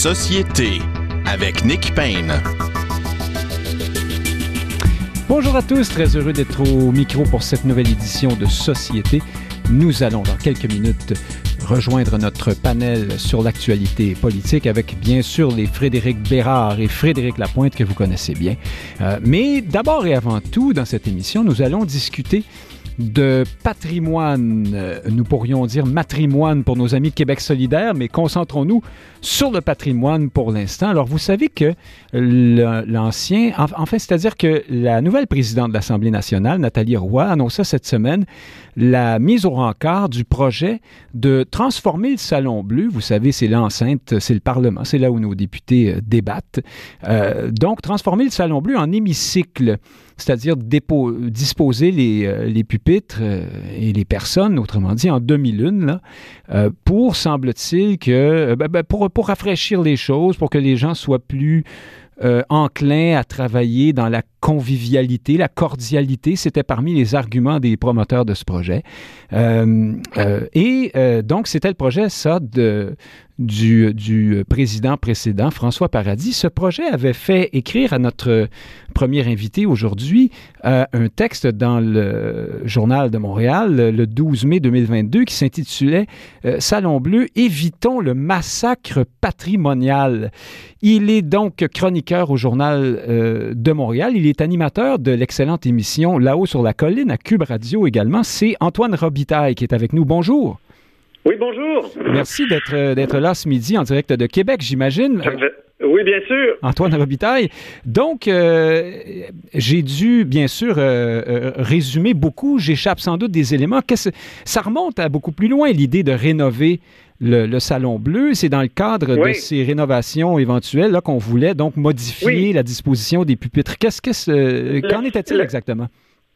Société avec Nick Payne. Bonjour à tous, très heureux d'être au micro pour cette nouvelle édition de Société. Nous allons dans quelques minutes rejoindre notre panel sur l'actualité politique avec bien sûr les Frédéric Bérard et Frédéric Lapointe que vous connaissez bien. Euh, mais d'abord et avant tout, dans cette émission, nous allons discuter de patrimoine, euh, nous pourrions dire matrimoine pour nos amis de Québec solidaire, mais concentrons-nous sur le patrimoine pour l'instant. Alors, vous savez que l'ancien, enfin, c'est-à-dire que la nouvelle présidente de l'Assemblée nationale, Nathalie Roy, annonça cette semaine la mise au rencard du projet de transformer le Salon Bleu. Vous savez, c'est l'enceinte, c'est le Parlement, c'est là où nos députés euh, débattent. Euh, donc, transformer le Salon Bleu en hémicycle c'est-à-dire disposer les, euh, pupitres et les personnes, autrement dit, en demi-lune, là, pour, semble-t-il, que ben, ben, pour rafraîchir les choses, pour que les gens soient plus euh, enclin à travailler dans la convivialité, la cordialité. C'était parmi les arguments des promoteurs de ce projet. Euh, euh, et donc, c'était le projet, ça, de, du, président précédent, François Paradis. Ce projet avait fait écrire à notre premier invité aujourd'hui un texte dans le Journal de Montréal le 12 mai 2022 qui s'intitulait Salon bleu, évitons le massacre patrimonial. Il est donc chroniqueur au Journal euh, de Montréal. Il est animateur de l'excellente émission Là-haut sur la colline à Cube Radio également. C'est Antoine Robitaille qui est avec nous. Bonjour. Oui, bonjour. Merci d'être, euh, d'être là ce midi en direct de Québec, j'imagine. Oui, bien sûr. Antoine Robitaille. Donc, euh, j'ai dû, bien sûr, résumer beaucoup. J'échappe sans doute des éléments. Ça remonte à beaucoup plus loin, l'idée de rénover le, Salon Bleu. C'est dans le cadre de ces rénovations éventuelles qu'on voulait donc modifier la disposition des pupitres. Qu'est-ce que qu'en était-il exactement?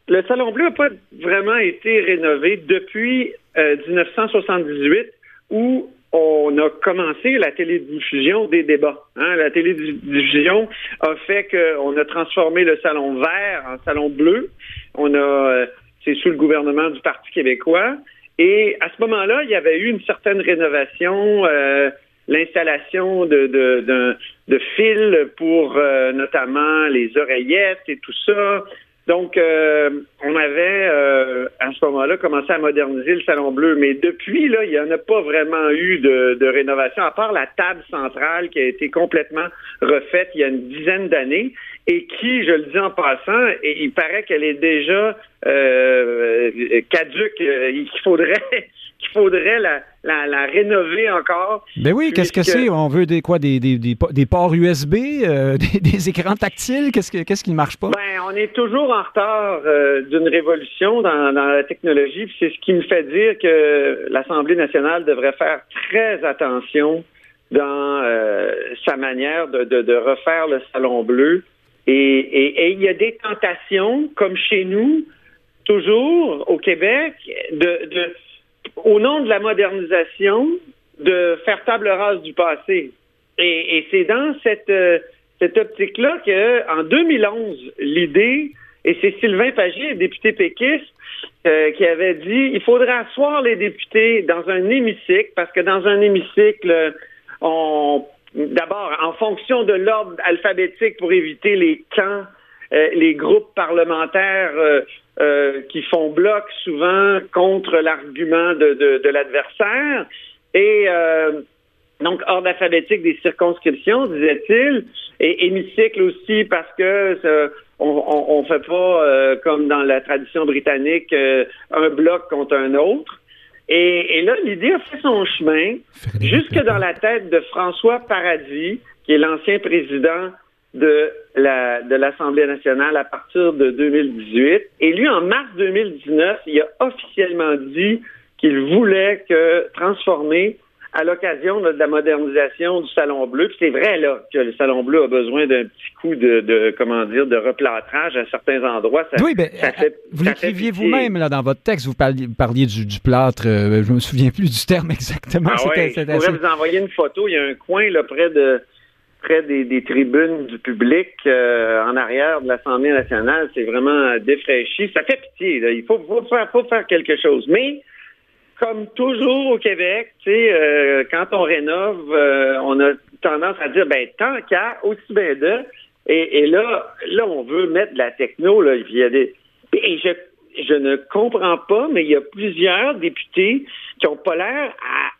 Le Salon Bleu n'a pas vraiment été rénové depuis 1978 euh, où on a commencé la télédiffusion des débats. Hein. La télédiffusion a fait qu'on a transformé le salon vert en salon bleu. On a, euh, c'est sous le gouvernement du Parti québécois. Et à ce moment-là, il y avait eu une certaine rénovation, euh, l'installation de, de, de, fils pour euh, notamment les oreillettes et tout ça. Donc, euh, on avait à ce moment-là commencé à moderniser le Salon Bleu, mais depuis, là, il n'y en a pas vraiment eu de, rénovation, à part la table centrale qui a été complètement refaite il y a une dizaine d'années et qui, je le dis en passant, et il paraît qu'elle est déjà euh, caduque, euh, qu'il faudrait qu'il faudrait la, la, rénover encore. Ben oui, qu'est-ce que c'est? On veut des quoi? Des, des, des, ports USB, euh, des, écrans tactiles? Qu'est-ce, que, qu'est-ce qui ne marche pas? Ben, on est toujours en retard euh, d'une révolution dans, dans la technologie. c'est ce qui me fait dire que l'Assemblée nationale devrait faire très attention dans sa manière de, de, de refaire le Salon Bleu et, il y a des tentations, comme chez nous, toujours au Québec, de, au nom de la modernisation, de faire table rase du passé. Et, c'est dans cette, euh, cette optique-là qu'en 2011, l'idée, et c'est Sylvain Pagier, député péquiste, euh, qui avait dit il faudrait asseoir les députés dans un hémicycle, parce que dans un hémicycle, on d'abord, en fonction de l'ordre alphabétique pour éviter les camps, euh, les groupes parlementaires euh, euh, qui font bloc souvent contre l'argument de, de, l'adversaire. Et donc, ordre alphabétique des circonscriptions, disait-il, et hémicycle aussi parce que on, ne fait pas, comme dans la tradition britannique, un bloc contre un autre. Et, là, l'idée a fait son chemin jusque dans la tête de François Paradis, qui est l'ancien président de la de l'Assemblée nationale à partir de 2018. Et lui, en mars 2019, il a officiellement dit qu'il voulait que transformer à l'occasion de la modernisation du Salon Bleu. c'est vrai là que le Salon Bleu a besoin d'un petit coup de, comment dire de replâtrage à certains endroits. oui, ben, euh, vous l'écriviez vous-même là dans votre texte. Vous parliez, du, plâtre. Euh, je me souviens plus du terme exactement. Ah ouais, je pourrais vous envoyer une photo. Il y a un coin là près de près des, tribunes du public euh, en arrière de l'Assemblée nationale. C'est vraiment défraîchi. Ça fait pitié. Là. Il faut, faut, faire, faut faire quelque chose. Mais comme toujours au Québec, tu sais, euh, quand on rénove, euh, on a tendance à dire, ben tant qu'à, aussi bien de. Et, là, là, on veut mettre de la techno. Là, il y a des, et je je ne comprends pas, mais il y a plusieurs députés qui n'ont pas l'air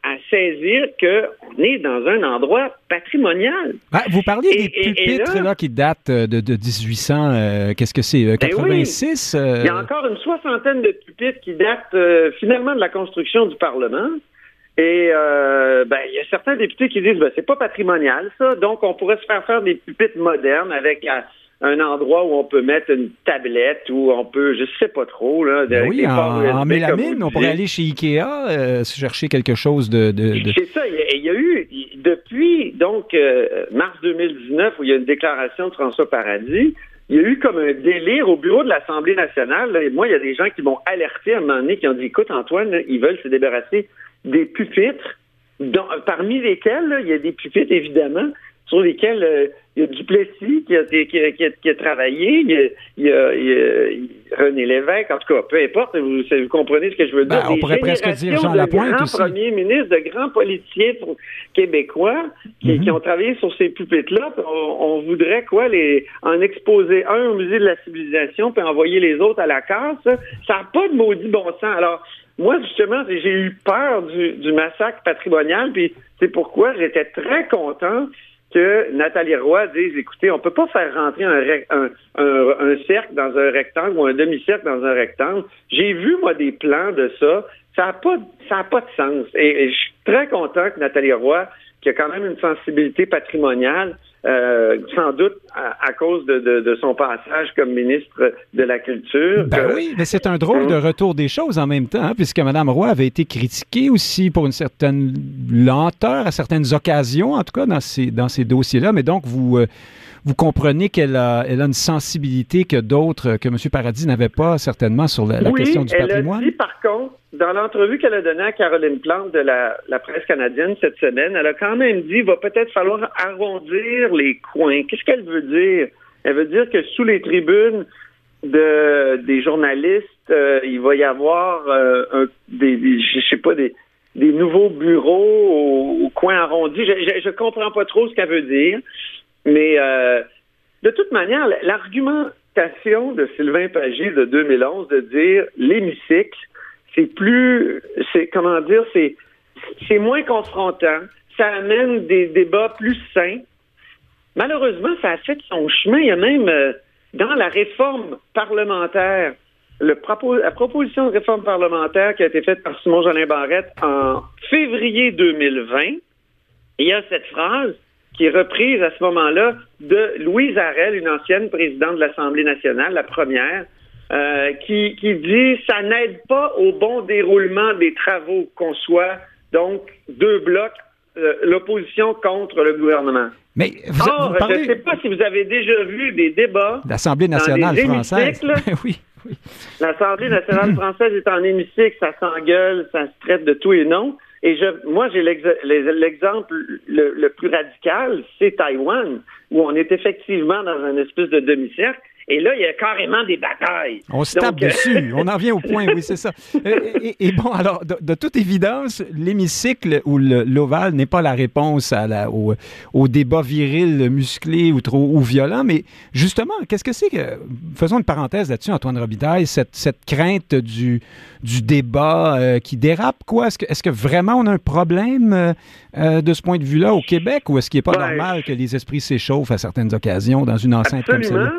à, saisir qu'on est dans un endroit patrimonial. Ah, vous parliez des pupitres là, qui datent euh, de, 1800, euh, qu'est-ce que c'est, 86? Euh, ben il y a encore une soixantaine de pupitres qui datent finalement de la construction du Parlement. Et ben, il y a certains députés qui disent ben, c'est pas patrimonial, ça, donc on pourrait se faire faire des pupitres modernes avec un endroit où on peut mettre une tablette, où on peut, je sais pas trop, là. Ben oui, en, mélamine, on pourrait aller chez Ikea euh, chercher quelque chose de. C'est ça. Il y, a eu depuis donc euh, mars 2019 où il y a une déclaration de François Paradis. Il y a eu comme un délire au bureau de l'Assemblée nationale. et moi, il y a des gens qui m'ont alerté à un moment donné, qui ont dit, écoute, Antoine, ils veulent se débarrasser des pupitres, parmi lesquels il y a des pupitres, évidemment, sur lesquels euh, il y a Duplessis qui a, qui a, travaillé, il y a, René Lévesque, en tout cas, peu importe, vous, comprenez ce que je veux dire. Ben, on pourrait presque dire Jean Lapointe grands premiers ministres, de grands politiciens québécois qui, mhm. ont travaillé sur ces pupitres-là. On, voudrait quoi, les en exposer un au musée de la civilisation puis envoyer les autres à la casse. Ça n'a pas de maudit bon sens. Alors, moi, justement, j'ai eu peur du, du massacre patrimonial, puis c'est pourquoi j'étais très content que Nathalie Roy dise, écoutez, on peut pas faire rentrer un, cercle dans un rectangle ou un demi-cercle dans un rectangle. J'ai vu, moi, des plans de ça. Ça n'a pas, pas de sens. et, je suis très content que Nathalie Roy, qui a quand même une sensibilité patrimoniale, euh, sans doute à, cause de, son passage comme ministre de la Culture. Ben oui, mais c'est un drôle de retour des choses en même temps, hein, puisque Mme Roy avait été critiquée aussi pour une certaine lenteur à certaines occasions, en tout cas dans ces, dans ces dossiers-là. Mais donc, vous, euh, vous comprenez qu'elle a, elle a une sensibilité que d'autres, que M. Paradis n'avait pas certainement sur la, question du patrimoine. Elle a dit, par contre, dans l'entrevue qu'elle a donnée à Caroline Plante de la, presse canadienne cette semaine, elle a quand même dit qu'il va peut-être falloir arrondir les coins. Qu'est-ce qu'elle veut dire? Elle veut dire que sous les tribunes de, des journalistes, euh, il va y avoir euh, des, je sais pas, des, nouveaux bureaux au, coin arrondi. Je, je, comprends pas trop ce qu'elle veut dire, mais euh, de toute manière, l'argumentation de Sylvain Pagé de 2011 de dire l'hémicycle, c'est plus, c'est comment dire, c'est c'est moins confrontant, ça amène des débats plus sains. Malheureusement, ça a fait son chemin. Il y a même euh, dans la réforme parlementaire, le la proposition de réforme parlementaire qui a été faite par Simon Jolin Barrette en février 2020, il y a cette phrase qui est reprise à ce moment-là de Louise Arel, une ancienne présidente de l'Assemblée nationale, la première, euh, qui, qui dit ça n'aide pas au bon déroulement des travaux qu'on soit donc deux blocs, euh, l'opposition contre le gouvernement. Mais vous, Or, je ne sais pas si vous avez déjà vu des débats. L'Assemblée nationale française. oui. oui. L'Assemblée nationale française est en hémicycle, ça s'engueule, ça se traite de tout et non. Et je, moi, j'ai l'exemple le, le, plus radical, c'est Taïwan, où on est effectivement dans un espèce de demi-cercle et là, il y a carrément des batailles. On se tape dessus. On en vient au point, oui, c'est ça. Euh, et, bon, alors, de, toute évidence, l'hémicycle ou l'ovale n'est pas la réponse à la, au, débat viril, musclé ou trop ou violent. Mais justement, qu'est-ce que c'est que. Faisons une parenthèse là-dessus, Antoine Robitaille, cette, cette crainte du, du débat euh, qui dérape, quoi? Est-ce que, est que, vraiment on a un problème euh, de ce point de vue-là au Québec ou est-ce qu'il n'est pas ben, normal que les esprits s'échauffent à certaines occasions dans une enceinte comme celle-là?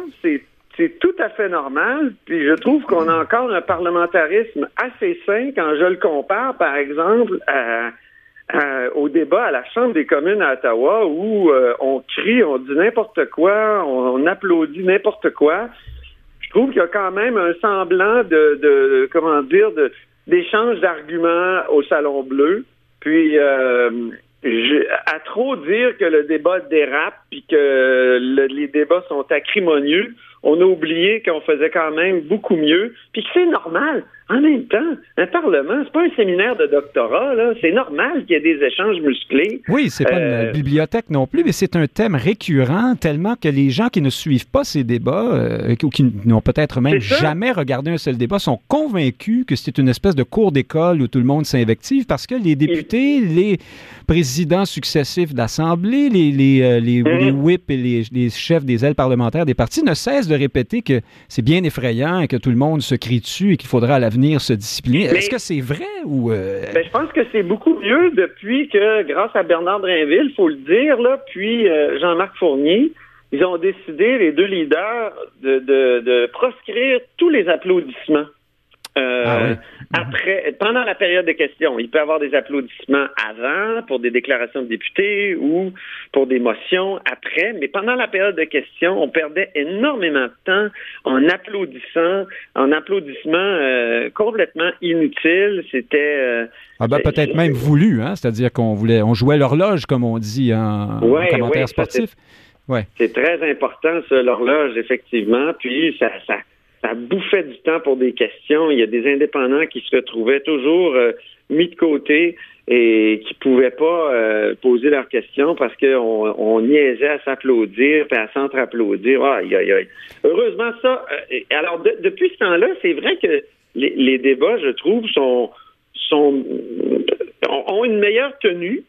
C'est tout à fait normal. Puis je trouve qu'on a encore un parlementarisme assez sain quand je le compare, par exemple, au débat à la Chambre des communes à Ottawa où euh, on crie, on dit n'importe quoi, on, applaudit n'importe quoi. Je trouve qu'il y a quand même un semblant de, comment dire, de d'échange d'arguments au Salon Bleu. Puis euh, à trop dire que le débat dérape puis que les débats sont acrimonieux, on a oublié qu'on faisait quand même beaucoup mieux, puis que c'est normal. En même temps, un parlement, c'est pas un séminaire de doctorat, là. C'est normal qu'il y ait des échanges musclés. Oui, c'est pas une Euh, bibliothèque non plus, mais c'est un thème récurrent tellement que les gens qui ne suivent pas ces débats euh, ou qui n'ont peut-être même jamais regardé un seul débat sont convaincus que c'est une espèce de cours d'école où tout le monde s'invective parce que les députés, les présidents successifs d'Assemblée, les, les, euh, les, les whips et les, les chefs des ailes parlementaires des partis ne cessent de répéter que c'est bien effrayant et que tout le monde se crie dessus et qu'il faudra à l'avenir se discipliner. Est-ce que c'est vrai ou... euh, Ben, je pense que c'est beaucoup mieux depuis que, grâce à Bernard Drinville, faut le dire, là, puis euh, Jean-Marc Fournier, ils ont décidé, les deux leaders, de, de, de proscrire tous les applaudissements. Euh, Ah oui. Après, pendant la période de questions, il peut y avoir des applaudissements avant pour des déclarations de députés ou pour des motions après, mais pendant la période de questions, on perdait énormément de temps en applaudissant, en applaudissements euh, complètement inutiles. C'était euh, Ah ben, peut-être même voulu, hein? c'est-à-dire qu'on voulait, on jouait l'horloge, comme on dit en, en Ouais, commentaire ouais, sportif. C'est très important, ça, l'horloge, effectivement. Puis ça, ça bouffait du temps pour des questions. Il y a des indépendants qui se retrouvaient toujours euh, mis de côté et qui pouvaient pas euh, poser leurs questions parce qu'on on niaisait à s'applaudir puis à s'entre-applaudir. Aïe, aïe, aïe. Heureusement, ça. euh, alors, de- depuis ce temps-là, c'est vrai que les, débats, je trouve, sont, ont- une meilleure tenue.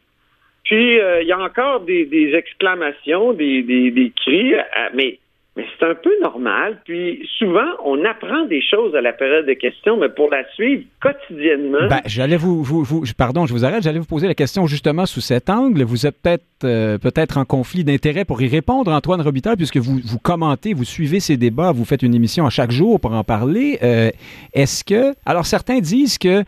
Puis, il y a encore des, exclamations, des, des, cris, mais, mais c'est un peu normal. Puis, souvent, on apprend des choses à la période de questions, mais pour la suivre quotidiennement, Ben, j'allais vous, vous, vous- pardon, je vous arrête, j'allais vous poser la question justement sous cet angle. Vous êtes peut-être euh, peut-être en conflit d'intérêts pour y répondre, Antoine Robitaille, puisque vous, vous commentez, vous suivez ces débats, vous faites une émission à chaque jour pour en parler. Euh, Est-ce que, alors certains disent que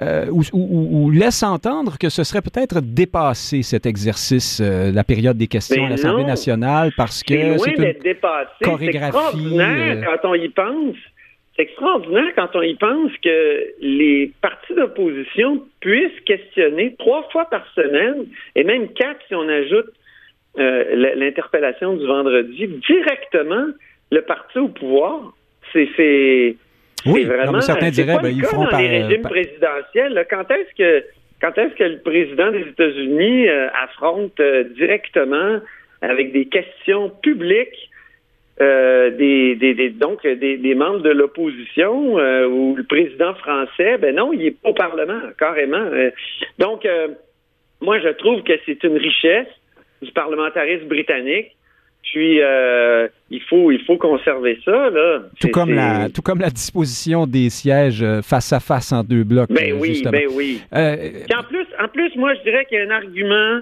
euh, ou, ou- ou laissent entendre que ce serait peut-être dépassé cet exercice, euh, la période des questions Ben à l'Assemblée non. nationale, parce que c'est une dépassé. Chorégraphie, extraordinaire euh, quand on y pense. C'est extraordinaire quand on y pense que les partis d'opposition puissent questionner trois fois par semaine, et même quatre si on ajoute euh, l'interpellation du vendredi, directement le parti au pouvoir. C'est- Oui, non, vraiment. certains diraient, ben, ils feront dans par- les régimes par- présidentiels. là. Quand est-ce que quand est-ce que le président des États-Unis euh, affronte euh, directement avec des questions publiques euh, des, des, des- donc des, des membres de l'opposition euh, ou le président français, ben non, il est pas au Parlement, carrément. Euh, donc, euh, moi, je trouve que c'est une richesse du parlementarisme britannique. Puis, euh, il faut il faut conserver ça là. tout comme la tout comme la disposition des sièges euh, face à face en deux blocs. Ben euh, oui, justement. ben oui. Euh, Puis en plus, en plus, moi, je dirais qu'il y a un argument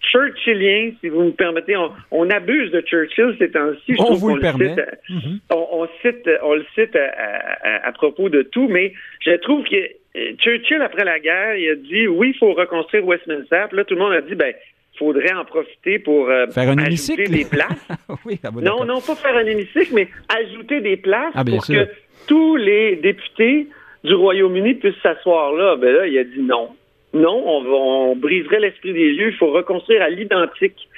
churchillien, si vous me permettez. On, on abuse de Churchill ces temps-ci. On vous le permet. cite, Mhm. on, on cite, on le cite à, à- propos de tout, mais je trouve que Churchill, après la guerre, il a dit oui, il faut reconstruire Westminster. Puis là, tout le monde a dit ben, faudrait en profiter pour euh, Faire un ajouter hémicycle? des places. oui, ah bon, Non, non, pas faire un hémicycle, mais ajouter des places Ah, pour sûr. que tous les députés du Royaume-Uni puissent s'asseoir là. Ben là, il a dit non. Non, on, va- on briserait l'esprit des lieux, il faut reconstruire à l'identique.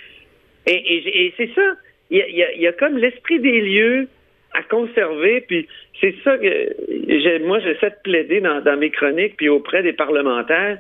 Et, et- et c'est ça. Il y, a, il y comme l'esprit des lieux à conserver, puis c'est ça que moi j'essaie de plaider dans, dans mes chroniques, puis auprès des parlementaires.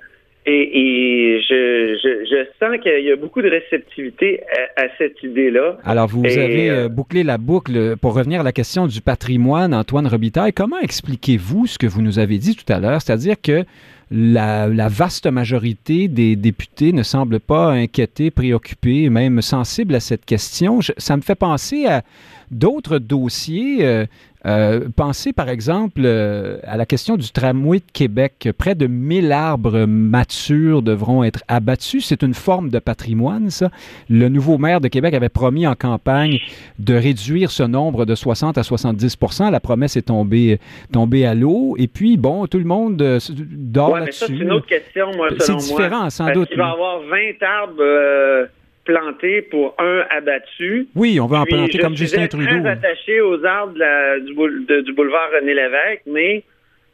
Et, et je, je, je sens qu'il y a beaucoup de réceptivité à, à cette idée-là. Alors, vous Et, avez euh, euh, bouclé la boucle pour revenir à la question du patrimoine, Antoine Robitaille. Comment expliquez-vous ce que vous nous avez dit tout à l'heure, c'est-à-dire que la, la vaste majorité des députés ne semble pas inquiétés, préoccupés, même sensibles à cette question? Je- ça me fait penser à d'autres dossiers. euh, euh, pensez par exemple euh, à la question du tramway de Québec. Près de 1000 arbres matures devront être abattus. C'est une forme de patrimoine, ça. Le nouveau maire de Québec avait promis en campagne de réduire ce nombre de 60 à 70% La promesse est tombée, tombée à l'eau. Et puis, bon, tout le monde euh, dort Ouais, ça, c'est là-dessus. une autre question, moi, C'est différent, moi. sans doute. qu'il va y avoir 20 arbres plantés pour un abattu. Oui, on veut en Puis, planter je comme suis Justin très Trudeau. attaché aux arbres de la- du, boule- de- du boulevard René Lévesque, mais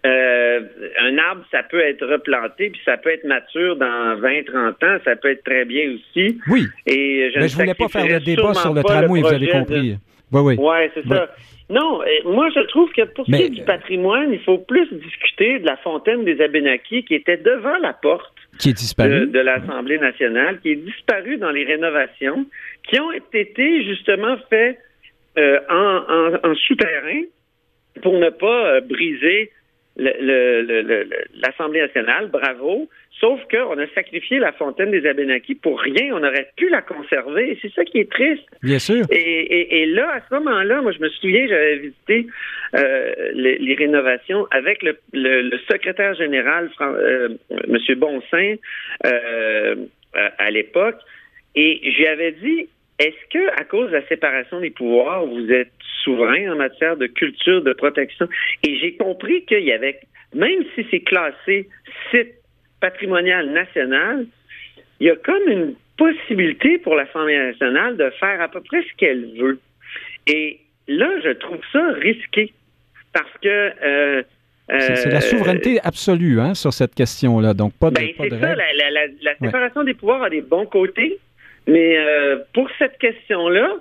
euh, un arbre, ça peut être replanté, puis ça peut être mature dans 20-30 ans, ça peut être très bien aussi. Oui, Et je mais ne je voulais pas faire le débat sur le tramway, vous avez de- compris. Oui, oui. Ouais, c'est ça. Non, moi je trouve que pour ce qui est du patrimoine, il faut plus discuter de la fontaine des Abénakis qui était devant la porte disparu. de, l'Assemblée nationale, qui est disparue dans les rénovations, qui ont été justement faites euh, en, souterrain pour ne pas euh, briser l'Assemblée nationale. Bravo. Sauf qu'on a sacrifié la fontaine des Abénakis pour rien. On aurait pu la conserver. C'est ça qui est triste. Bien sûr. Et, là, à ce moment-là, moi, je me souviens, j'avais visité euh, les, rénovations avec le, secrétaire général, euh, M. Bonsain, euh, à l'époque. Et j'avais dit, est-ce que, à cause de la séparation des pouvoirs, vous êtes souverain en matière de culture, de protection? Et j'ai compris qu'il y avait, même si c'est classé site patrimonial national, il y a comme une possibilité pour l'Assemblée nationale de faire à peu près ce qu'elle veut. Et là, je trouve ça risqué parce que euh, c'est la souveraineté absolue hein, sur cette question-là, donc pas de, ben, pas ça, la, séparation des pouvoirs a des bons côtés, mais euh, pour cette question-là,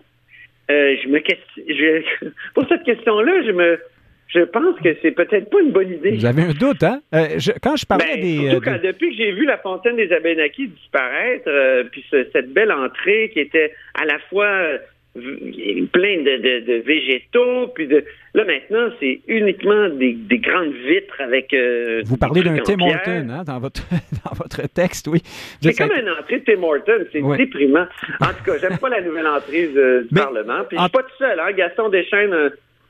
euh, je me je, pour cette question-là, je me je pense que c'est peut-être pas une bonne idée. Avez un doute, hein? Euh, quand je parlais ben, des. Quand, depuis que j'ai vu la fontaine des Abénakis disparaître, puis cette belle entrée qui était à la fois plein de, végétaux, puis de là maintenant c'est uniquement des, grandes vitres avec. Euh, Vous parlez d'un Tim Horton hein, dans votre dans votre texte, oui. C'est comme une entrée de Tim Horton, c'est déprimant. En tout cas, j'aime pas la nouvelle entrée du Parlement. Puis je suis pas tout seul, hein. Gaston Deschênes,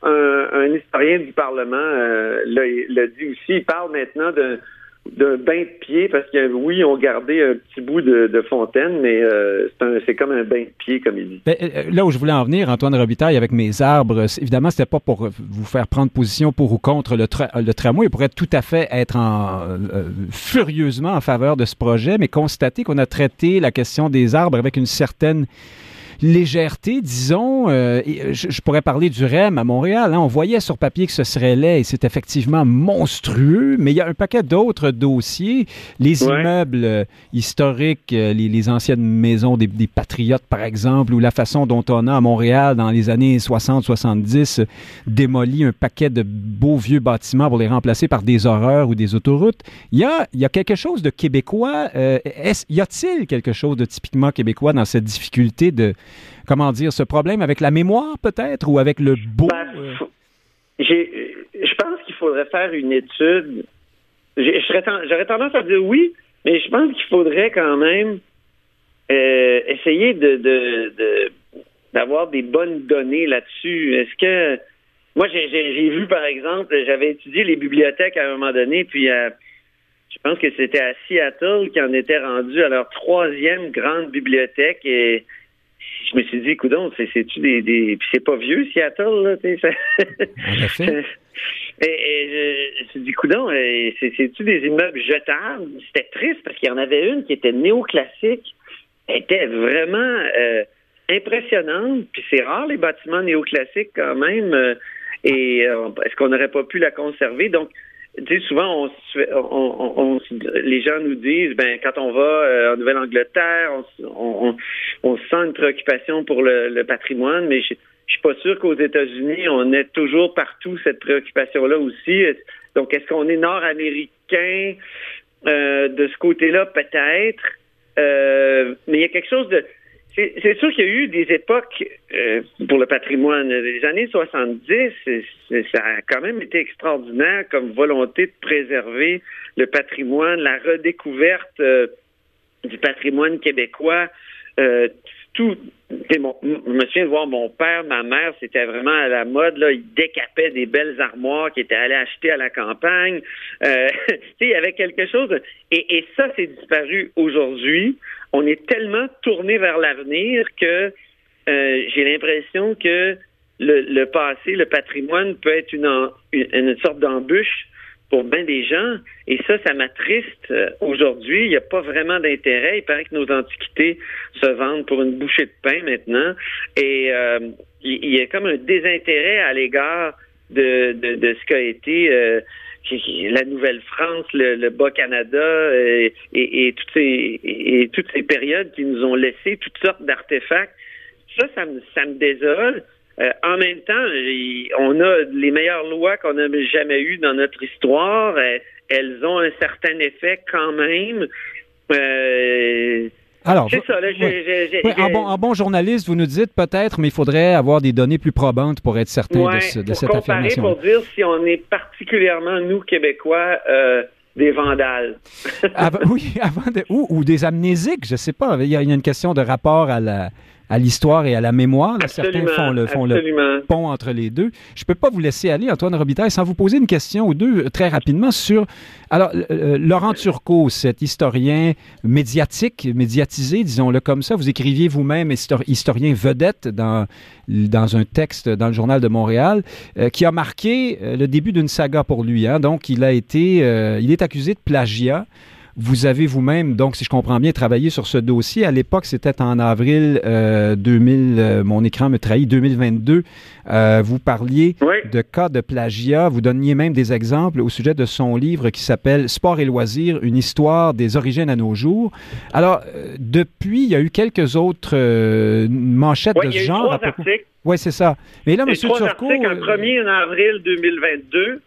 un, un, historien du Parlement, euh, l'a dit aussi. Il parle maintenant de d'un bain de pied parce que oui, ont gardé un petit bout de, fontaine, mais euh, c'est comme un bain de pied, comme il dit. Ben, euh, là où je voulais en venir, Antoine Robitaille, avec mes arbres, évidemment, c'était pas pour vous faire prendre position pour ou contre le, le tramway. Il pourrait tout à fait être en, euh, furieusement en faveur de ce projet, mais constater qu'on a traité la question des arbres avec une certaine légèreté, disons. Euh, euh, je, pourrais parler du REM à Montréal. Hein. On voyait sur papier que ce serait laid et c'est effectivement monstrueux, mais il y a un paquet d'autres dossiers. Les immeubles euh, historiques, les, anciennes maisons des, patriotes, par exemple, ou la façon dont on a à Montréal, dans les années 60-70, démoli un paquet de beaux vieux bâtiments pour les remplacer par des horreurs ou des autoroutes. Il y a, il y a quelque chose de québécois. y a-t-il quelque chose de typiquement québécois dans cette difficulté de comment dire, ce problème avec la mémoire peut-être ou avec le beau? Ben, euh? je pense qu'il faudrait faire une étude. J'aurais tendance à dire oui, mais je pense qu'il faudrait quand même euh, essayer de, d'avoir des bonnes données là-dessus. Est-ce que moi j'ai vu par exemple, j'avais étudié les bibliothèques à un moment donné, puis euh, je pense que c'était à Seattle qui en était rendu à leur troisième grande bibliothèque et je me suis dit, coudon, c'est-tu des, des... Puis c'est pas vieux, Seattle, là, tu sais. Et, je, me suis dit, coudon, c'est-tu des immeubles jetables? C'était triste parce qu'il y en avait une qui était néoclassique. Elle était vraiment euh, impressionnante. Puis c'est rare, les bâtiments néoclassiques, quand même. Euh, et euh, est-ce qu'on n'aurait pas pu la conserver? Donc, tu sais, souvent, on, les gens nous disent, ben, quand on va euh, en Nouvelle-Angleterre, on, on, sent une préoccupation pour le, patrimoine, mais je, je suis pas sûr qu'aux États-Unis, on ait toujours partout cette préoccupation-là aussi. Donc, est-ce qu'on est nord-américain euh, de ce côté-là, peut-être? Euh, mais il y a quelque chose de c'est sûr qu'il y a eu des époques euh, pour le patrimoine. Les années 70, ça a quand même été extraordinaire comme volonté de préserver le patrimoine, la redécouverte euh, du patrimoine québécois. Euh, tout, je me souviens de voir mon père, ma mère, c'était vraiment à la mode. Là, ils décapaient des belles armoires qu'ils étaient allés acheter à la campagne. Euh, il y avait quelque chose. et, et ça, c'est disparu aujourd'hui on est tellement tourné vers l'avenir que euh, j'ai l'impression que le, passé, le patrimoine peut être une, une, sorte d'embûche pour bien des gens. Et ça, ça m'attriste euh, aujourd'hui. Il n'y a pas vraiment d'intérêt. Il paraît que nos antiquités se vendent pour une bouchée de pain maintenant. Et euh, il y a comme un désintérêt à l'égard de, de, ce qu'a été la Nouvelle-France, le, Bas-Canada euh, et, toutes ces, et, toutes ces périodes qui nous ont laissé toutes sortes d'artefacts. Ça, ça me, ça me désole. Euh, en même temps, on a les meilleures lois qu'on n'a jamais eues dans notre histoire. Euh, elles ont un certain effet quand même. Euh, alors, ça, en, bon, journaliste, vous nous dites peut-être, mais il faudrait avoir des données plus probantes pour être certain de, de cette affirmation. Pour dire si on est particulièrement, nous, Québécois, des vandales. oui, avant de, ou, des amnésiques, je ne sais pas. Il y, a, une question de rapport à la, à l'histoire et à la mémoire. Certains font le, font le pont entre les deux. Je ne peux pas vous laisser aller, Antoine Robitaille, sans vous poser une question ou deux euh, très rapidement sur... Alors, euh, euh, Laurent Turcot, cet historien médiatique, médiatisé, disons-le comme ça, vous écriviez vous-même historien vedette dans, dans un texte dans le Journal de Montréal, qui a marqué le début d'une saga pour lui. Hein. Donc, il a été... il est accusé de plagiat. Vous avez vous-même, donc, si je comprends bien, travaillé sur ce dossier. À l'époque, c'était en avril 2000, euh, euh, mon écran me trahit, 2022. Euh, vous parliez de cas de plagiat. Vous donniez même des exemples au sujet de son livre qui s'appelle Sport et loisirs, une histoire des origines à nos jours. Alors, depuis, il y a eu quelques autres manchettes de ce genre. Oui, c'est ça. Mais là, M. Turcot... un premier en avril 2022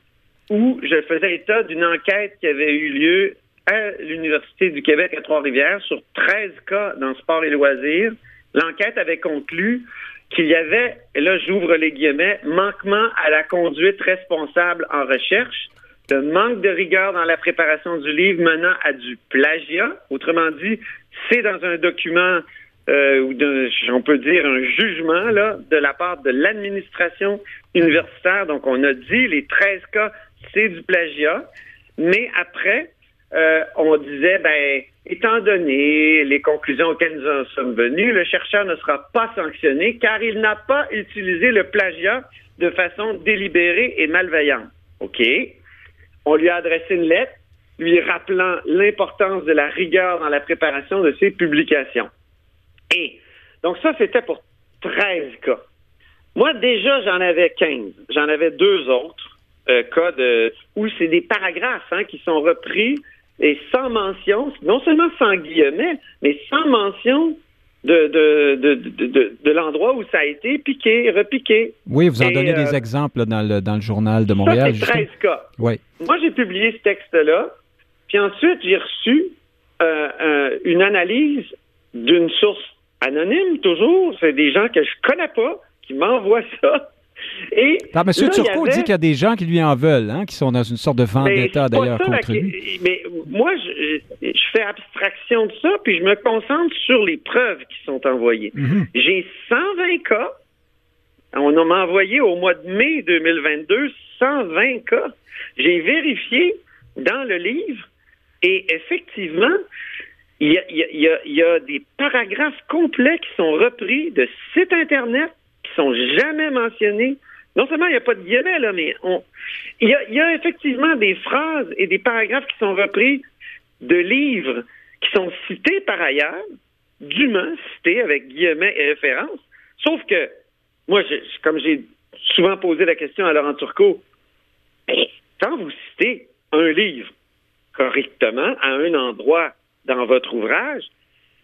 où je faisais état d'une enquête qui avait eu lieu à l'Université du Québec à Trois-Rivières sur 13 cas dans sport et loisirs. L'enquête avait conclu qu'il y avait, et là j'ouvre les guillemets, manquement à la conduite responsable en recherche, le manque de rigueur dans la préparation du livre menant à du plagiat. Autrement dit, c'est dans un document euh, ou on peut dire un jugement là de la part de l'administration universitaire. Donc on a dit les 13 cas, c'est du plagiat. Mais après, euh, on disait, ben, étant donné les conclusions auxquelles nous en sommes venus, le chercheur ne sera pas sanctionné car il n'a pas utilisé le plagiat de façon délibérée et malveillante. OK. On lui a adressé une lettre lui rappelant l'importance de la rigueur dans la préparation de ses publications. Et donc ça, c'était pour 13 cas. Moi, déjà, j'en avais 15. J'en avais deux autres euh, cas de, où c'est des paragraphes hein, qui sont repris et sans mention, non seulement sans guillemets, mais sans mention de, de, de, de, l'endroit où ça a été piqué, repiqué. Oui, vous en donnez des euh, exemples dans le, dans le journal de Montréal. Ça, c'est 13 cas. Oui. Moi, j'ai publié ce texte-là, puis ensuite, j'ai reçu euh, une analyse d'une source anonyme, toujours. C'est des gens que je connais pas qui m'envoient ça. Et M. Turcot dit qu'il y a des gens qui lui en veulent, hein, qui sont dans une sorte de vendetta d'ailleurs contre lui. Mais moi, je, fais abstraction de ça, puis je me concentre sur les preuves qui sont envoyées. Mhm. J'ai 120 cas. On m'a envoyé au mois de mai 2022 120 cas. J'ai vérifié dans le livre et effectivement, il y, a, il y a des paragraphes complets qui sont repris de sites Internet sont jamais mentionnés. Non seulement il n'y a pas de guillemets, là, mais on... il, y a, effectivement des phrases et des paragraphes qui sont repris de livres qui sont cités par ailleurs, dûment cités avec guillemets et références. Sauf que, moi, comme j'ai souvent posé la question à Laurent Turcot, ben, quand vous citez un livre correctement à un endroit dans votre ouvrage,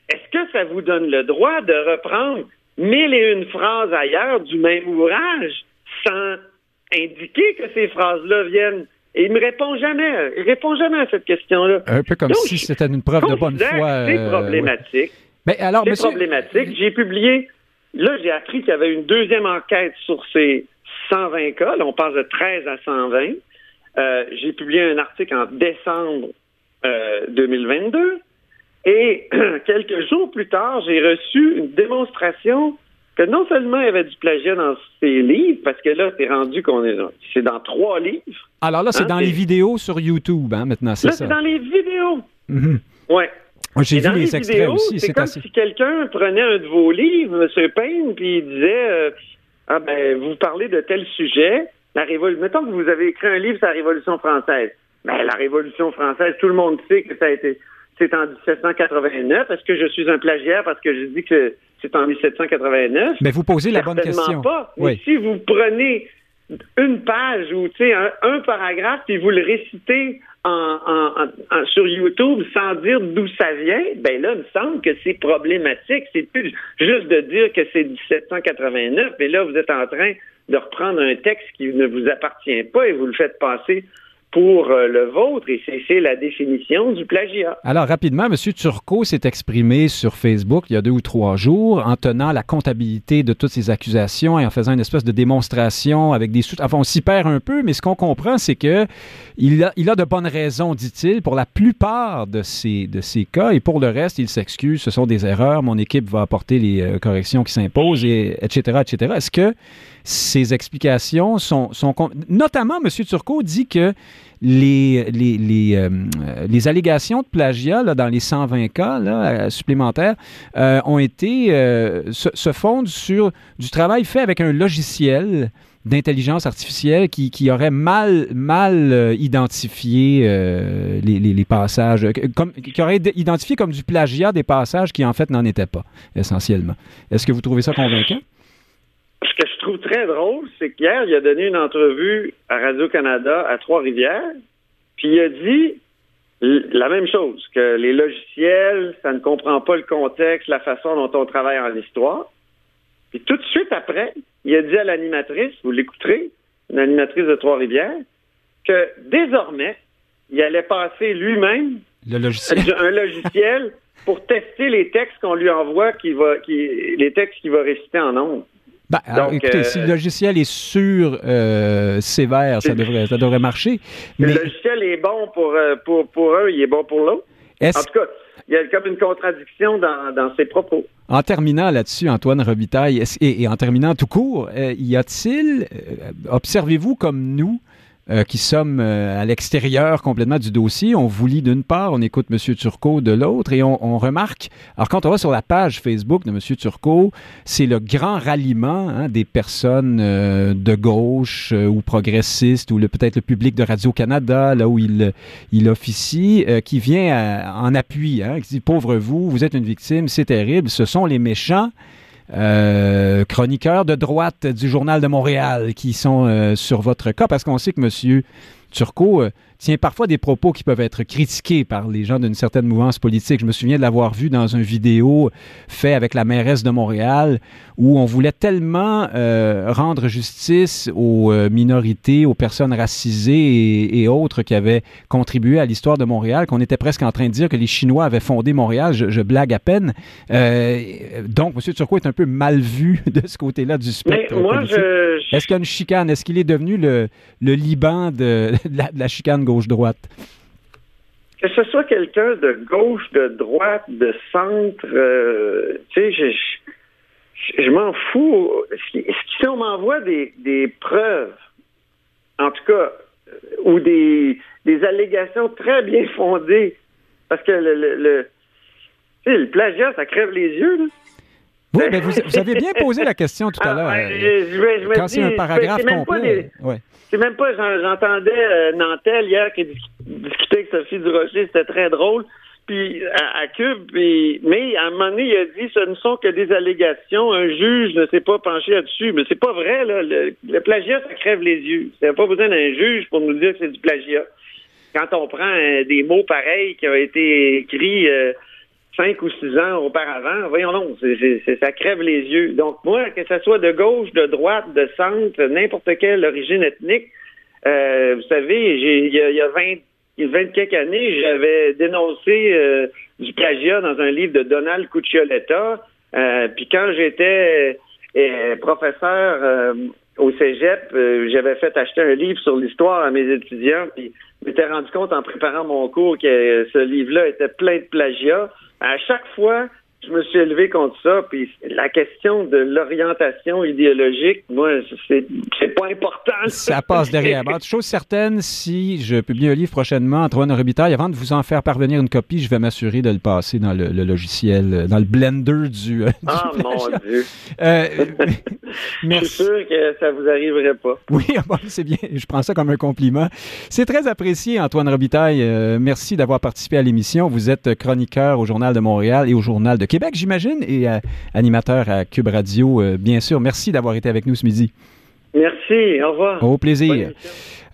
est-ce que ça vous donne le droit de reprendre mille et une phrases ailleurs du même ouvrage sans indiquer que ces phrases-là viennent. Et il me répond jamais. Il répond jamais à cette question-là. Un peu comme si c'était une preuve de bonne foi. C'est euh, problématique. Mais alors, c'est problématique. J'ai publié. Là, j'ai appris qu'il y avait une deuxième enquête sur ces 120 cas. Là, on passe de 13 à 120. Euh, j'ai publié un article en décembre 2022 euh, et quelques jours plus tard, j'ai reçu une démonstration que non seulement il y avait du plagiat dans ces livres, parce que là, c'est rendu qu'on est, c'est dans trois livres. Alors là, c'est hein, dans les vidéos sur YouTube, hein, maintenant, c'est ça? Là, c'est dans les vidéos. Mm Ouais. J'ai vu les extraits aussi. C'est comme si quelqu'un prenait un de vos livres, M. Payne, puis il disait euh, Ah ben, vous parlez de tel sujet, la révolution. Mettons que vous avez écrit un livre sur la Révolution française. Ben, la Révolution française, tout le monde sait que ça a été c'est en 1789. Est-ce que je suis un plagiaire parce que je dis que c'est en 1789? Mais vous posez la bonne question. pas. Mais si vous prenez une page ou un, un paragraphe et vous le récitez sur YouTube sans dire d'où ça vient, ben là, il me semble que c'est problématique. C'est plus juste de dire que c'est 1789, mais là, vous êtes en train de reprendre un texte qui ne vous appartient pas et vous le faites passer pour euh, le vôtre et c'est la définition du plagiat. Alors rapidement, M. Turcot s'est exprimé sur Facebook il y a deux ou trois jours en tenant la comptabilité de toutes ces accusations et en faisant une espèce de démonstration avec des sous. Enfin, on s'y perd un peu, mais ce qu'on comprend, c'est que il a, il a de bonnes raisons, dit-il, pour la plupart de ces, de ces cas et pour le reste, il s'excuse. Ce sont des erreurs. Mon équipe va apporter les euh, corrections qui s'imposent, et etc., etc. Est-ce que ces explications sont, sont notamment M. Turcot dit que les, les, les, euh, allégations de plagiat dans les 120 cas euh, supplémentaires euh, ont été se, fondent sur du travail fait avec un logiciel d'intelligence artificielle qui, qui, aurait mal, mal identifié les, passages, qui aurait identifié comme du plagiat des passages qui en fait n'en étaient pas, essentiellement. Est-ce que vous trouvez ça convaincant? Ce que je trouve très drôle, c'est qu'hier, il a donné une entrevue à Radio-Canada à Trois-Rivières, puis il a dit la même chose, que les logiciels, ça ne comprend pas le contexte, la façon dont on travaille en histoire. Puis tout de suite après, il a dit à l'animatrice, vous l'écouterez, une animatrice de Trois-Rivières, que désormais, il allait passer lui-même un logiciel pour tester les textes qu'on lui envoie, qui va, qui, les textes qu'il va réciter en nombre. Ben, écoutez, si le euh, logiciel est sur euh, sévère, ça devrait, ça devrait marcher. Le logiciel est bon pour, euh, pour, pour un, il est bon pour l'autre. En tout cas, il y a comme une contradiction dans, dans ses propos. En terminant là-dessus, Antoine Robitaille, et, et, en terminant tout court, y a-t-il, observez-vous comme nous, euh, qui sommes euh, à l'extérieur complètement du dossier. On vous lit d'une part, on écoute M. Turcot de l'autre et on, remarque, alors quand on va sur la page Facebook de M. Turcot, c'est le grand ralliement hein, des personnes euh, de gauche ou progressistes ou peut-être le public de Radio-Canada, là où il, il officie, qui vient en appui, hein, qui dit, pauvre vous, vous êtes une victime, c'est terrible, ce sont les méchants. Euh, chroniqueurs de droite du Journal de Montréal qui sont euh, sur votre cas, parce qu'on sait que M. Turcot euh, tient parfois des propos qui peuvent être critiqués par les gens d'une certaine mouvance politique. Je me souviens de l'avoir vu dans une vidéo fait avec la mairesse de Montréal où on voulait tellement euh, rendre justice aux euh, minorités, aux personnes racisées et, autres qui avaient contribué à l'histoire de Montréal qu'on était presque en train de dire que les Chinois avaient fondé Montréal. Je, blague à peine. Euh, donc, M. Turcot est un peu mal vu de ce côté-là du spectre. Est-ce qu'il y a une chicane? Est-ce qu'il est devenu le, le Liban de, la, de la chicane gauche-droite? Que ce soit quelqu'un de gauche, de droite, de centre, euh, tu sais, je, je, m'en fous. Si, on m'envoie des, des preuves, en tout cas, euh, ou des, des allégations très bien fondées, parce que le, le, le, le plagiat, ça crève les yeux, là. Oui, mais vous, vous, avez bien posé la question tout à ah, l'heure. Quand c'est un paragraphe complet. ouais. C'est même pas, j'entendais euh, Nantel hier qui discutait avec Sophie Durocher, c'était très drôle. Puis à, Cube, mais à un moment donné, il a dit ce ne sont que des allégations, un juge ne s'est pas penché là-dessus. Mais c'est pas vrai, là. Le, plagiat, ça crève les yeux. Il n'y a pas besoin d'un juge pour nous dire que c'est du plagiat. Quand on prend euh, des mots pareils qui ont été écrits euh, cinq ou six ans auparavant, voyons non, ça crève les yeux. Donc moi, que ce soit de gauche, de droite, de centre, n'importe quelle origine ethnique, euh, vous savez, il y a, y a 20, 20 quelques années, j'avais dénoncé euh, du plagiat dans un livre de Donald Cuccioletta. Euh, puis quand j'étais euh, professeur au Cégep, j'avais fait acheter un livre sur l'histoire à mes étudiants, puis je m'étais rendu compte en préparant mon cours que ce livre-là était plein de plagiat à chaque fois, je me suis élevé contre ça. Puis la question de l'orientation idéologique, moi, c'est, pas important. Ça passe derrière. Bon, chose certaine, si je publie un livre prochainement, Antoine Robitaille, avant de vous en faire parvenir une copie, je vais m'assurer de le passer dans le, logiciel, dans le blender du. ah, mon Dieu. Euh, je suis sûr que ça vous arriverait pas. Oui, bon, c'est bien. Je prends ça comme un compliment. C'est très apprécié, Antoine Robitaille. Euh, merci d'avoir participé à l'émission. Vous êtes chroniqueur au Journal de Montréal et au Journal de Québec, j'imagine, et euh, animateur à Cube Radio, euh, bien sûr. Merci d'avoir été avec nous ce midi. Merci, au revoir. Au plaisir.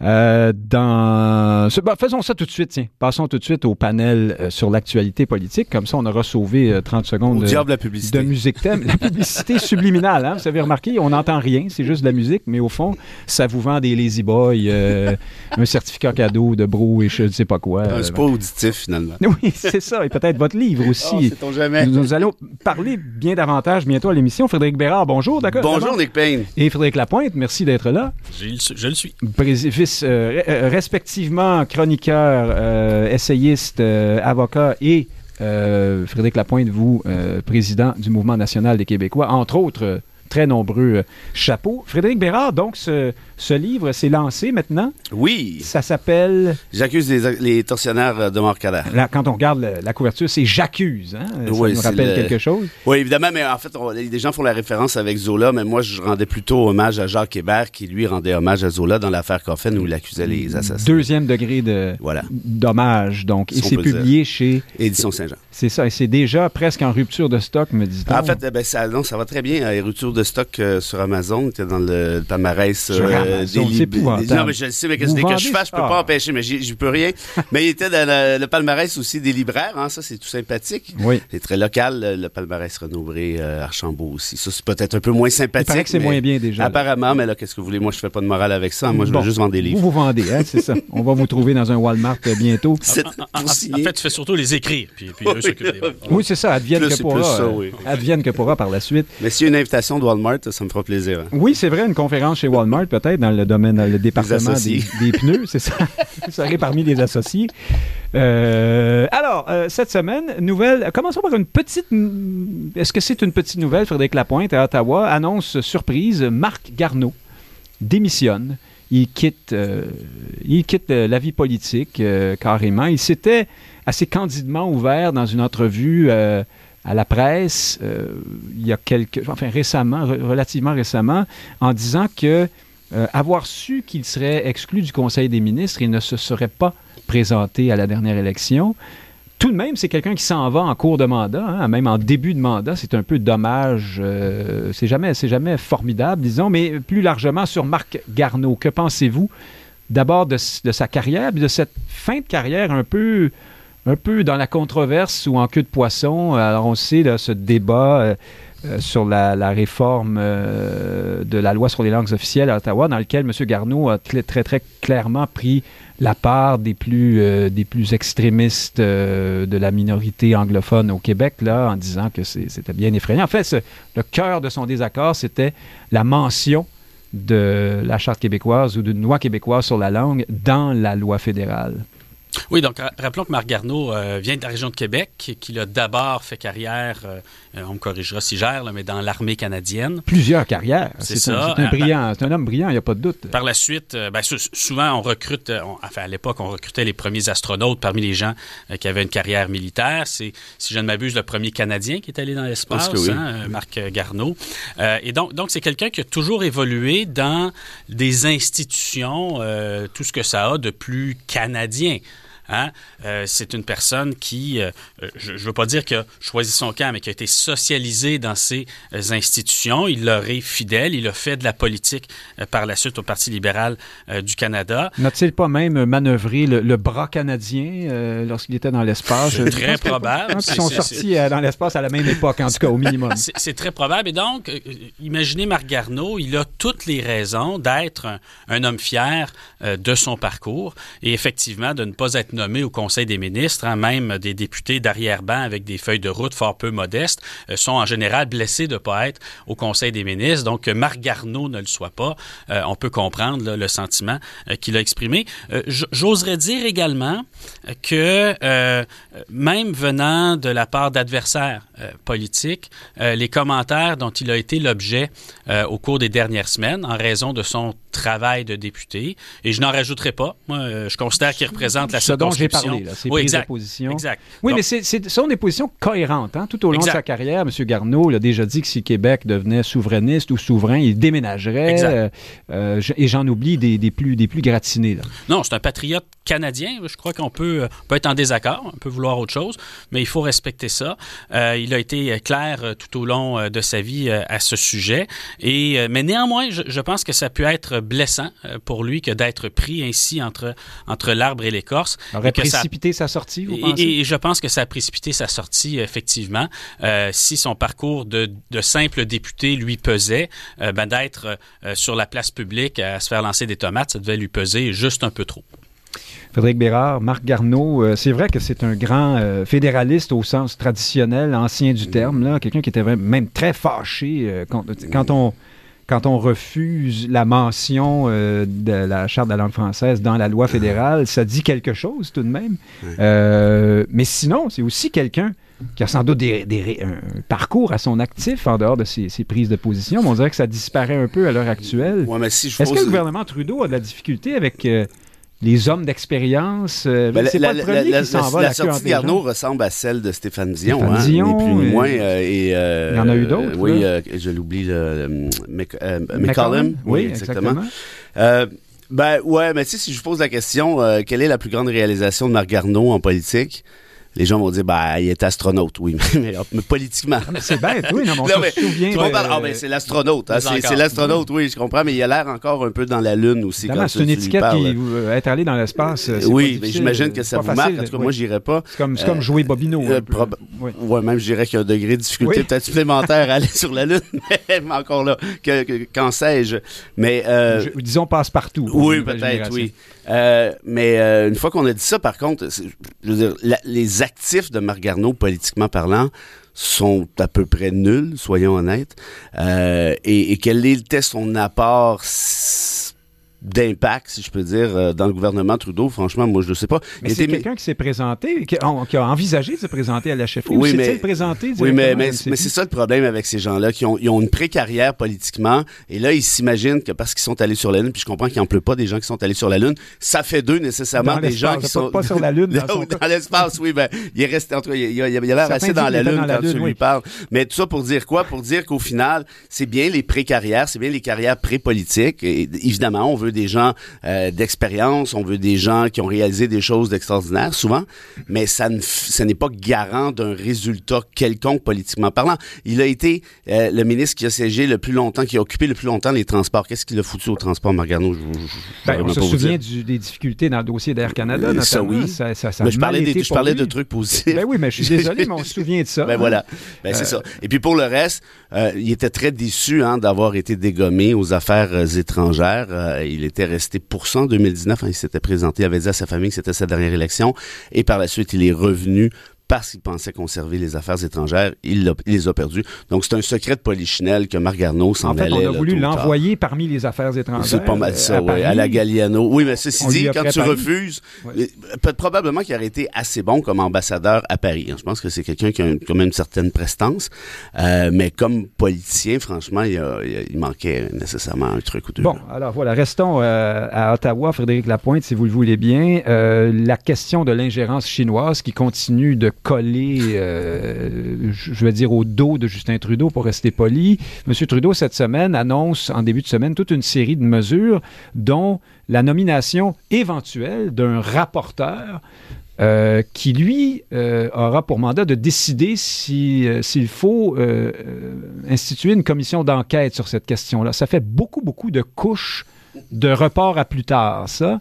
Euh, dans... Bah, faisons ça tout de suite, tiens. Passons tout de suite au panel euh, sur l'actualité politique. Comme ça, on aura sauvé 30 euh, secondes de, la publicité. de musique thème. La publicité subliminale, hein, vous avez remarqué, on n'entend rien, c'est juste de la musique, mais au fond, ça vous vend des Lazy Boys, un certificat cadeau de bro et je ne sais pas quoi. c'est pas auditif, finalement. Oui, c'est ça. Et peut-être votre livre aussi. Oh, jamais. Nous, allons parler bien davantage bientôt à l'émission. Frédéric Bérard, bonjour. D'accord? Bonjour, Nick Payne. Et Frédéric Lapointe, merci d'être là. Je, le suis. Vice, euh, respectivement chroniqueur, euh, essayiste, euh, avocat et Frédéric Lapointe, vous, président du Mouvement national des Québécois, entre autres très nombreux chapeaux. Frédéric Bérard, donc, ce, ce livre s'est lancé maintenant. Oui. Ça s'appelle. J'accuse les, tortionnaires de Montcalm. Là, quand on regarde la couverture, c'est J'accuse. Hein? Ça nous rappelle quelque chose? Oui, évidemment, mais en fait, les gens font la référence avec Zola, mais moi, je rendais plutôt hommage à Jacques Hébert, qui lui rendait hommage à Zola dans l'affaire Coffin où il accusait les assassins. Deuxième degré de voilà. dommage, donc. et c'est publié chez. Édition Saint-Jean. C'est ça, et c'est déjà presque en rupture de stock, me dit-on. En fait, eh ben, ça, non, ça va très bien. Il y a rupture de stock euh, sur Amazon, qui est dans le palmarès euh, des livres. Non, mais je sais, mais que dès que je fais, je peux pas empêcher, mais je peux rien. mais il était dans le, palmarès aussi des libraires, hein, ça, c'est tout sympathique. Oui. C'est très local, le, palmarès Renaud-Bré, euh, Archambault aussi. Ça, c'est peut-être un peu moins sympathique. Il paraît que c'est moins bien déjà. Apparemment, mais là, qu'est-ce que vous voulez? Moi, je fais pas de morale avec ça. Moi, je veux juste vendre des livres. Vous, vous vendez, hein, c'est ça. On va vous trouver dans un Walmart bientôt. En, fait, tu fais surtout les écrire, puis, puis oui, c'est ça, advienne que pourra. Euh, advienne que pourra par la suite. Mais s'il y a une invitation de Walmart, ça me fera plaisir. Hein. Oui, c'est vrai, une conférence chez Walmart, peut-être, dans le domaine, dans le département des, pneus, c'est ça. Vous serez parmi les associés. Euh, alors, euh, cette semaine, nouvelle. Commençons par une petite. Est-ce que c'est une petite nouvelle, Frédéric Lapointe, à Ottawa? Annonce surprise Marc Garneau démissionne. Il quitte, il quitte la vie politique carrément. Il s'était assez candidement ouvert dans une entrevue euh, à la presse euh, il y a quelques, enfin récemment, relativement récemment, en disant que euh, avoir su qu'il serait exclu du Conseil des ministres, il ne se serait pas présenté à la dernière élection. Tout de même, c'est quelqu'un qui s'en va en cours de mandat, hein, même en début de mandat. C'est un peu dommage. c'est jamais, c'est jamais formidable, disons. Mais plus largement sur Marc Garneau, que pensez-vous d'abord de, sa carrière, puis de cette fin de carrière un peu un peu dans la controverse ou en queue de poisson? Alors, on sait ce débat euh, euh, sur la, réforme euh, de la loi sur les langues officielles à Ottawa, dans lequel M. Garneau a très, très, clairement pris la part des plus, des plus extrémistes de la minorité anglophone au Québec, là, en disant que c'était bien effrayant. En fait, le cœur de son désaccord, c'était la mention de la Charte québécoise ou d'une loi québécoise sur la langue dans la loi fédérale. Oui, donc rappelons que Marc Garneau euh, vient de la région de Québec, qu'il a d'abord fait carrière, euh, on me corrigera si gère, mais dans l'armée canadienne. Plusieurs carrières. C'est ça. C'est un, brillant, c'est un homme brillant, il n'y a pas de doute. Par la suite, euh, ben, souvent on recrute, enfin à l'époque, on recrutait les premiers astronautes parmi les gens qui avaient une carrière militaire. C'est, si je ne m'abuse, le premier Canadien qui est allé dans l'espace, hein, Marc Garneau. et donc, donc c'est quelqu'un qui a toujours évolué dans des institutions, tout ce que ça a de plus canadien. Hein? Euh, c'est une personne qui, euh, je ne veux pas dire qu'il a choisi son camp, mais qui a été socialisé dans ces euh, institutions. Il leur est fidèle. Il a fait de la politique par la suite au Parti libéral du Canada. N'a-t-il pas même manœuvré le, bras canadien lorsqu'il était dans l'espace? C'est très probable. Ils sont sortis dans l'espace à la même époque, en tout cas, au minimum. C'est très probable. Et donc, imaginez Marc Garneau, il a toutes les raisons d'être un, un, homme fier de son parcours et effectivement de ne pas être nommés au Conseil des ministres, hein, même des députés d'arrière-ban avec des feuilles de route fort peu modestes, euh, sont en général blessés de ne pas être au Conseil des ministres. Donc, que Marc Garneau ne le soit pas, euh, on peut comprendre le sentiment euh, qu'il a exprimé. J'oserais dire également que même venant de la part d'adversaires politiques, les commentaires dont il a été l'objet au cours des dernières semaines, en raison de son travail de député, et je n'en rajouterai pas, moi, je considère qu'il représente la seconde dont j'ai parlé, là, ces oui, exact, position. Exact. Oui, Donc, mais c'est- c'est- ce sont des positions cohérentes. hein. Tout au long Exact. de sa carrière, M. Garneau il a déjà dit que si Québec devenait souverainiste ou souverain, il déménagerait. Exact. euh, euh, et j'en oublie des, des plus, des plus gratinés. Là. Non, c'est un patriote canadien. Je crois qu'on peut, euh, peut être en désaccord, on peut vouloir autre chose, mais il faut respecter ça. Euh, il a été clair tout au long de sa vie à ce sujet. Et, mais néanmoins, je, je pense que ça peut être blessant pour lui que d'être pris ainsi entre, entre l'arbre et l'écorce. Aurait ça- précipité sa sortie, vous Et, pensez? et je pense que ça a précipité sa sortie, effectivement. Euh, si son parcours de, de simple député lui pesait, euh, ben, d'être euh, sur la place publique à se faire lancer des tomates, ça devait lui peser juste un peu trop. Frédéric Bérard, Marc Garneau, euh, c'est vrai que c'est un grand euh, fédéraliste au sens traditionnel, ancien du terme, là, quelqu'un qui était vraiment- même très fâché euh, quand, quand on quand on refuse la mention euh, de la Charte de la langue française dans la loi fédérale, ça dit quelque chose tout de même. Euh, mais sinon, c'est aussi quelqu'un qui a sans doute des, un parcours à son actif en dehors de ses, ses prises de position. Mais on dirait que ça disparaît un peu à l'heure actuelle. Ouais, si Est-ce que le gouvernement Trudeau a de la difficulté avec euh, les hommes d'expérience? Euh, Ben, c'est la, pas le la- premier la- qui s'en la- va la la queue sortie de Garneau ressemble à celle de Stéphane Dion, Stéphane hein, Dion, ni plus ni moins. euh, et, euh, Il y en a eu d'autres, Oui, euh, je l'oublie, McCollum? Oui, exactement. Euh, ben ouais, mais tu sais, si je vous pose la question, quelle est la plus grande réalisation de Marc Garneau en politique? Les gens vont dire, bah, il est astronaute, oui, mais, mais politiquement. Mais c'est bête, oui, non, mais on Non, se mais souvient. tout le monde de- parle, ah, ben, c'est l'astronaute. hein, Mais c'est l'astronaute, oui, je comprends, mais il a l'air encore un peu dans la Lune aussi. C'est une étiquette qui euh, être allé dans l'espace. euh, Oui, pas mais j'imagine que euh, ça pas vous facile, marque. En tout cas, oui. moi, j'irais pas. C'est comme, jouer Bobino. Euh, un peu. proba- Oui. Ouais, même je dirais qu'il y a un degré de difficulté Oui. peut-être supplémentaire à aller sur la Lune, mais encore là, que, que- qu'en sais-je? Mais euh, Je- disons passe-partout. pour oui, peut-être, oui. Euh, mais euh, une fois qu'on a dit ça, par contre, je veux dire, la- les actifs de Marc Garneau, politiquement parlant, sont à peu près nuls, soyons honnêtes. Euh, et, et quel était son apport d'impact, si je peux dire, euh, dans le gouvernement Trudeau? Franchement, moi, je ne sais pas. Mais c'est quelqu'un qui s'est présenté, qui a, qui a envisagé de se présenter à la chefferie. Oui, ou mais- présenté Oui, mais, c'est ça le problème avec ces gens-là, qui ont, ils ont une pré-carrière politiquement, et là, ils s'imaginent que parce qu'ils sont allés sur la Lune, puis je comprends qu'il n'en pleut pas des gens qui sont allés sur la Lune, ça fait d'eux nécessairement Dans des gens qui sont... pas sur la Lune, dans l'espace, oui, ben, il est resté, en tout cas, il, il a, l'air assez dans la Lune dans la quand tu lui parles. Mais tout ça pour dire quoi? Pour dire qu'au final, c'est bien les pré-carrières, c'est bien les carrières pré-politiques, évidemment, on veut des gens euh, d'expérience, on veut des gens qui ont réalisé des choses d'extraordinaire, souvent, mais ça ne, ce n'est pas garant d'un résultat quelconque politiquement parlant. Il a été euh, le ministre qui a siégé le plus longtemps, qui a occupé le plus longtemps les transports. Qu'est-ce qu'il a foutu au transport, Margano? Je, je- je- Ben, on se souvient du- des difficultés dans le dossier d'Air Canada, Euh, notamment. ça, oui. Ça, ça- ça Mais je parlais, des- je parlais de trucs positifs. Ben oui, mais je suis désolé, mais on se souvient de ça. Ben hein. voilà. Ben c'est ça. Et puis pour le reste, euh, il était très déçu hein, d'avoir été dégommé aux affaires étrangères. Euh, il était resté pour ça en 2019. hein, il s'était présenté, avait dit à sa famille que c'était sa dernière élection. Et par la suite, il est revenu parce qu'il pensait conserver les affaires étrangères. Il, les a perdues. Donc c'est un secret de polichinelle que Marc Garneau s'en En fait, allait. on a là, voulu l'envoyer parmi les affaires étrangères. C'est pas mal euh, ça, à ouais, à Paris. la Galliano. Oui, mais ceci dit, quand tu refuses, Ouais. euh, probablement qu'il aurait été assez bon comme ambassadeur à Paris. Je pense que c'est quelqu'un qui a quand même une certaine prestance. Euh, mais comme politicien, franchement, il, a- manquait nécessairement un truc ou deux. Bon, alors voilà, restons euh, à Ottawa, Frédéric Lapointe, si vous le voulez bien. Euh, la question de l'ingérence chinoise qui continue de coller, euh, je vais dire, au dos de Justin Trudeau, pour rester poli. M. Trudeau, cette semaine, annonce en début de semaine toute une série de mesures, dont la nomination éventuelle d'un rapporteur euh, qui, lui, euh, aura pour mandat de décider si, s'il faut instituer une commission d'enquête sur cette question-là. Ça fait beaucoup, beaucoup de couches de report à plus tard, ça.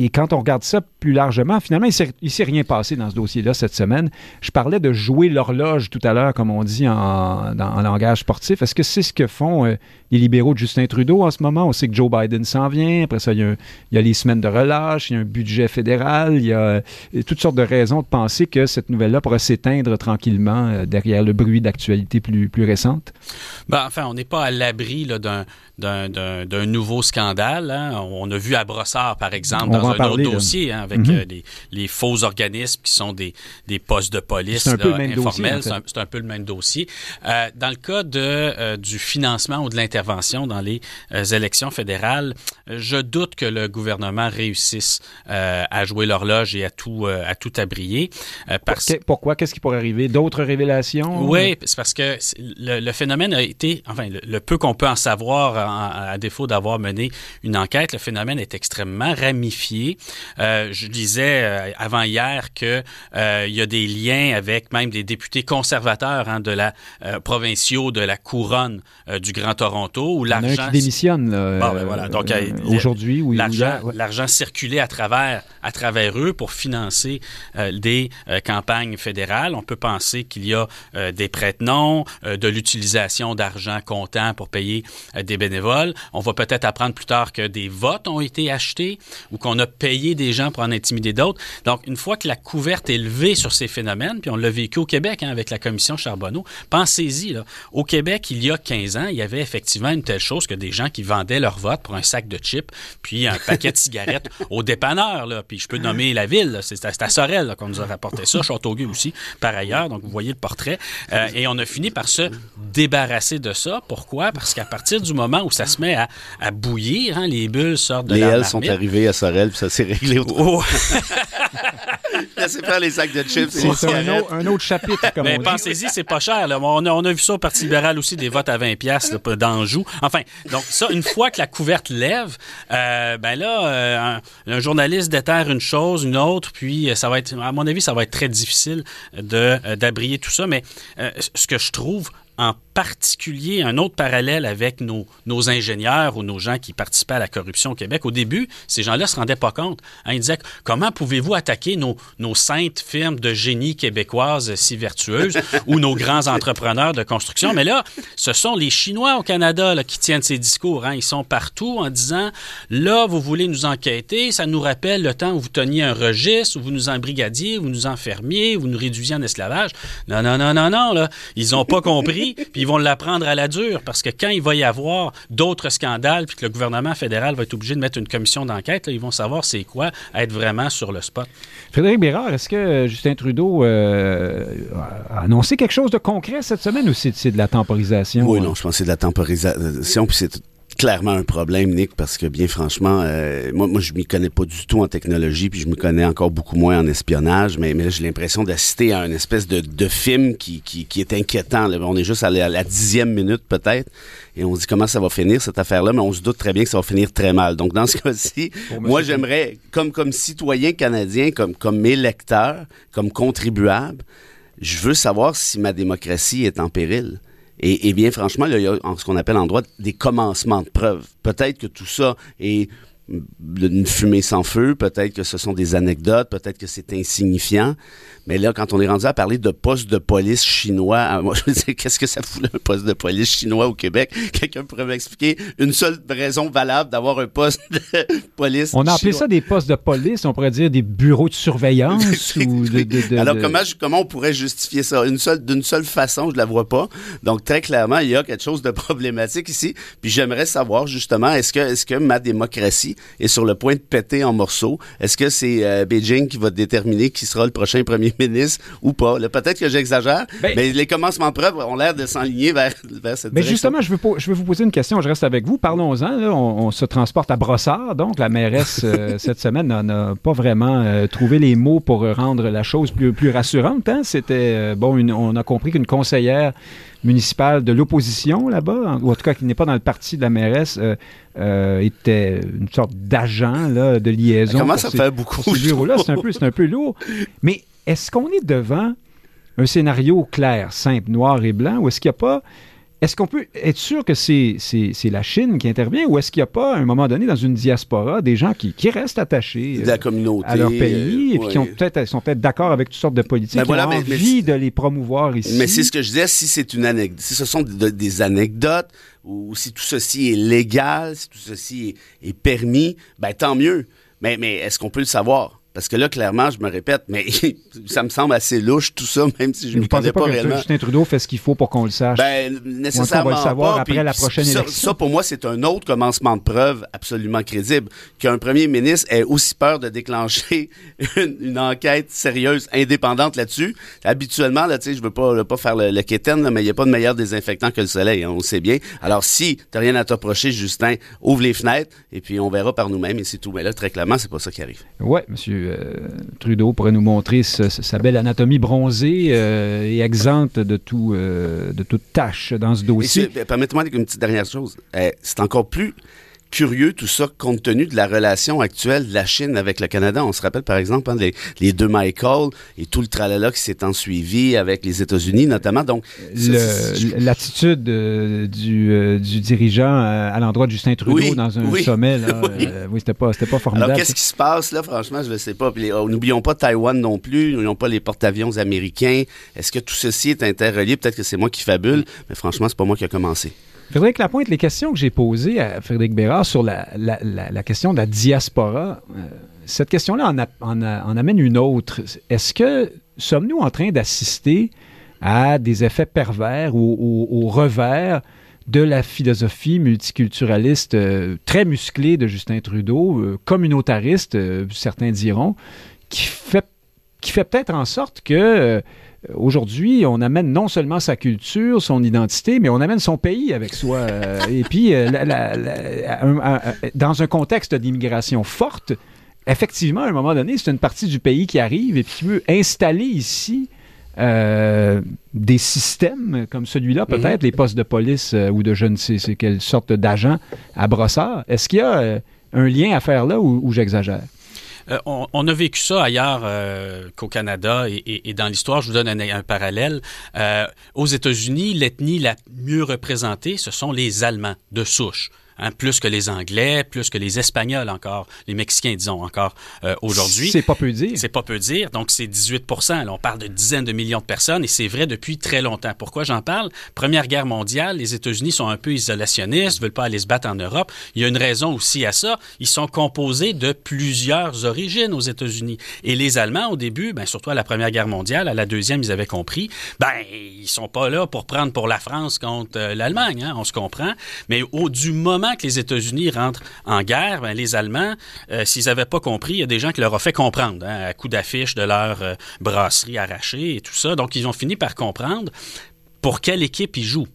Et quand on regarde ça plus largement, finalement, il il s'est rien passé dans ce dossier-là cette semaine. Je parlais de jouer l'horloge tout à l'heure, comme on dit en, langage sportif. Est-ce que c'est ce que font euh, les libéraux de Justin Trudeau en ce moment? On sait que Joe Biden s'en vient. Après ça, il y, a, un- il y a les semaines de relâche, il y a un budget fédéral, il y a euh, toutes sortes de raisons de penser que cette nouvelle-là pourrait s'éteindre tranquillement euh, derrière le bruit d'actualité plus, plus récente. Ben, enfin, on n'est pas à l'abri d'un, nouveau scandale. hein. On a vu à Brossard, par exemple, dans un autre dossier hein, avec mm-hmm. les, les, faux organismes qui sont des, des postes de police là, informels. C'est un, peu le même dossier. dans le cas de, du financement ou de l'intervention dans les élections fédérales, je doute que le gouvernement réussisse à jouer l'horloge et à tout, à tout. Parce... Pourquoi? Qu'est-ce qui pourrait arriver? D'autres révélations? Oui, c'est parce que le, phénomène a été, enfin, le, peu qu'on peut en savoir, à défaut d'avoir mené une enquête, le phénomène est extrêmement ramifié. Euh, je disais euh, avant hier que euh, il y a des liens avec même des députés conservateurs hein, de la provinciaux de la couronne du Grand Toronto où l'argent démissionne ben voilà. Donc aujourd'hui oui, l'argent l'argent circulait à travers à travers eux pour financer des campagnes fédérales. On peut penser qu'il y a des prête-noms, de l'utilisation d'argent comptant pour payer des bénévoles. On va peut-être apprendre plus tard que des votes ont été achetés ou qu'on a payé des gens pour en intimider d'autres. Donc, une fois que la couverte est levée sur ces phénomènes, puis on l'a vécu au Québec hein, avec la commission Charbonneau, pensez-y, là, au Québec, il y a 15 ans, il y avait effectivement une telle chose que des gens qui vendaient leur vote pour un sac de chips, puis un paquet de cigarettes au dépanneur. Là, puis je peux nommer la ville, c'est à, Sorel qu'on nous a rapporté ça, Châteauguay aussi, par ailleurs. Donc, vous voyez le portrait. Euh, et on a fini par se débarrasser de ça. Pourquoi? Parce qu'à partir du moment où ça se met à, à bouillir, hein, les bulles sortent de Les ailes sont arrivées à Sorel, puis ça s'est réglé autrement. Oh. Laissez faire les sacs de chips. C'est un, un, autre chapitre, comme Mais pensez-y, c'est pas cher. Là. On, a, on, a, vu ça au Parti libéral aussi, des votes à 20 pièces d'Anjou. Enfin, donc ça, une fois que la couverte lève, euh, ben là, euh, un, journaliste déterre une chose, une autre, puis euh, ça va être, à mon avis, ça va être très difficile de d'abrier tout ça. Mais euh, ce que je trouve en particulier un autre parallèle avec nos, nos, ingénieurs ou nos gens qui participaient à la corruption au Québec. Au début, ces gens-là ne se rendaient pas compte. Hein, ils disaient comment pouvez-vous attaquer nos, nos saintes firmes de génie québécoises si vertueuses ou nos grands entrepreneurs de construction? Mais là, ce sont les Chinois au Canada là, qui tiennent ces discours. Hein. Ils sont partout en disant là, vous voulez nous enquêter, ça nous rappelle le temps où vous teniez un registre, où vous nous embrigadiez, vous nous enfermiez, vous nous réduisiez en esclavage. Non, non, non, non, non. Là. Ils n'ont pas compris, puis vont l'apprendre à la dure parce que quand il va y avoir d'autres scandales puis que le gouvernement fédéral va être obligé de mettre une commission d'enquête, ils vont savoir c'est quoi être vraiment sur le spot. Frédéric Bérard, est-ce que Justin Trudeau euh, a annoncé quelque chose de concret cette semaine ou c'est de la temporisation? Oui, non, je pense que c'est de la temporisation puis c'est clairement un problème, Nick, parce que bien franchement, euh, moi, moi, je m'y connais pas du tout en technologie, puis je me connais encore beaucoup moins en espionnage, mais, mais là, j'ai l'impression d'assister à une espèce de, de film qui, qui, qui est inquiétant. On est juste à la, dixième minute peut-être, et on se dit comment ça va finir cette affaire-là, mais on se doute très bien que ça va finir très mal. Donc dans ce cas-ci, moi j'aimerais, comme comme citoyen canadien, comme comme électeur, comme contribuable, je veux savoir si ma démocratie est en péril. Et, bien, franchement, il y a ce qu'on appelle en droit des commencements de preuves. Peut-être que tout ça est une fumée sans feu, peut-être que ce sont des anecdotes, peut-être que c'est insignifiant, mais là, quand on est rendu à parler de poste de police chinois, moi, je me qu'est-ce que ça fout un poste de police chinois au Québec? Quelqu'un pourrait m'expliquer une seule raison valable d'avoir un poste de police On a appelé ça des postes de police, on pourrait dire des bureaux de surveillance ou de, Alors, Comment, comment on pourrait justifier ça? Une seule, d'une seule façon, je la vois pas. Donc, très clairement, il y a quelque chose de problématique ici. Puis j'aimerais savoir, justement, est-ce que, est-ce que ma démocratie est sur le point de péter en morceaux? Est-ce que c'est euh, Beijing qui va déterminer qui sera le prochain premier ministre ou pas? Peut-être que j'exagère, ben- mais les commencements de preuve ont l'air de s'enligner vers, vers cette mais Justement, je veux, je veux vous poser une question. Je reste avec vous. Parlons-en. On, se transporte à Brossard. Donc, la mairesse, euh, cette semaine, n'a pas vraiment euh, trouvé les mots pour rendre la chose plus, plus rassurante. Hein. C'était, euh, bon, on a compris qu'une conseillère municipale de l'opposition là-bas, ou en tout cas qui n'est pas dans le parti de la mairesse, était une sorte d'agent de liaison. Comment ça fait beaucoup? là C'est un, peu, un peu lourd. Mais est-ce qu'on est devant un scénario clair, simple, noir et blanc, ou est-ce qu'il n'y a pas... Est-ce qu'on peut être sûr que c'est, la Chine qui intervient ou est-ce qu'il n'y a pas, à un moment donné, dans une diaspora, des gens qui, restent attachés la communauté, à leur pays et qui ont peut-être, sont peut-être d'accord avec toutes sortes de politiques, ben qui ont envie de les promouvoir ici? Mais c'est ce que je disais, si c'est une anecdote, si ce sont des anecdotes ou si tout ceci est légal, si tout ceci est, permis, ben tant mieux. Mais, mais est-ce qu'on peut le savoir? Parce que là, clairement, je me répète, mais ça me semble assez louche tout ça, même si je ne connais pas, pas que réellement. Justin Trudeau fait ce qu'il faut pour qu'on le sache? Ben, nécessairement on va le savoir pas, après puis la prochaine ça, élection? Ça, pour moi, c'est un autre commencement de preuve absolument crédible qu'un premier ministre ait aussi peur de déclencher une, une enquête sérieuse, indépendante là-dessus. Habituellement, là, tu sais, je veux pas, pas faire le, le quétaine, là, mais il n'y a pas de meilleur désinfectant que le soleil, hein, on le sait bien. Alors, si t'as rien à t'approcher, Justin, ouvre les fenêtres et puis on verra par nous-mêmes et c'est tout. Mais là, très clairement, c'est pas ça qui arrive. Oui, M. Trudeau pourrait nous montrer sa, sa belle anatomie bronzée euh, et exempte de, tout, euh, de toute tâche dans ce dossier. Et Permettez-moi une petite dernière chose. Euh, c'est encore plus curieux tout ça compte tenu de la relation actuelle de la Chine avec le Canada. On se rappelle par exemple hein, les, les, deux Michael et tout le tralala qui s'est ensuivi avec les États-Unis notamment. Donc l'attitude euh, du, euh, du, dirigeant à, à l'endroit de Justin Trudeau oui, dans un oui, sommet, là, oui, euh, oui c'était pas c'était pas formidable. Alors qu'est-ce qui se passe là? Franchement, je ne sais pas. Oh, N'oublions pas Taïwan non plus. N'oublions pas les porte-avions américains. Est-ce que tout ceci est interrelié? Peut-être que c'est moi qui fabule, mais franchement, c'est pas moi qui a commencé. Frédéric Lapointe, les questions que j'ai posées à Frédéric Bérard sur la, question de la diaspora, euh, cette question-là en, amène une autre. Est-ce que sommes-nous en train d'assister à des effets pervers ou au, au, revers de la philosophie multiculturaliste euh, très musclée de Justin Trudeau, euh, communautariste, certains diront, qui fait, qui fait peut-être en sorte que Aujourd'hui, on amène non seulement sa culture, son identité, mais on amène son pays avec soi. et puis, euh, la, la, la, un, un, dans un contexte d'immigration forte, effectivement, à un moment donné, c'est une partie du pays qui arrive et puis qui veut installer ici euh, des systèmes comme celui-là, peut-être, mm -hmm. les postes de police euh, ou de je ne sais, quelle sorte d'agent à brossard. Est-ce qu'il y a euh, un lien à faire là ou, ou j'exagère? Euh, on, on, a vécu ça ailleurs euh, qu'au Canada et, dans l'histoire. Je vous donne un, un parallèle. Euh, aux États-Unis, l'ethnie la mieux représentée, ce sont les Allemands de souche. Hein, plus que les Anglais, plus que les Espagnols encore, les Mexicains, disons, encore euh, aujourd'hui. C'est pas peu dire. C'est pas peu dire. Donc, c'est 18 Là, on parle de dizaines de millions de personnes et c'est vrai depuis très longtemps. Pourquoi j'en parle? Première guerre mondiale, les États-Unis sont un peu isolationnistes, veulent pas aller se battre en Europe. Il y a une raison aussi à ça. Ils sont composés de plusieurs origines aux États-Unis. Et les Allemands, au début, ben, surtout à la Première Guerre mondiale, à la Deuxième, ils avaient compris, ben, ils sont pas là pour prendre pour la France contre euh, l'Allemagne, hein, on se comprend. Mais au, du moment que les États-Unis rentrent en guerre, ben, les Allemands, euh, s'ils n'avaient pas compris, il y a des gens qui leur ont fait comprendre, hein, à coup d'affiche de leur euh, brasserie arrachée et tout ça. Donc, ils ont fini par comprendre pour quelle équipe ils jouent.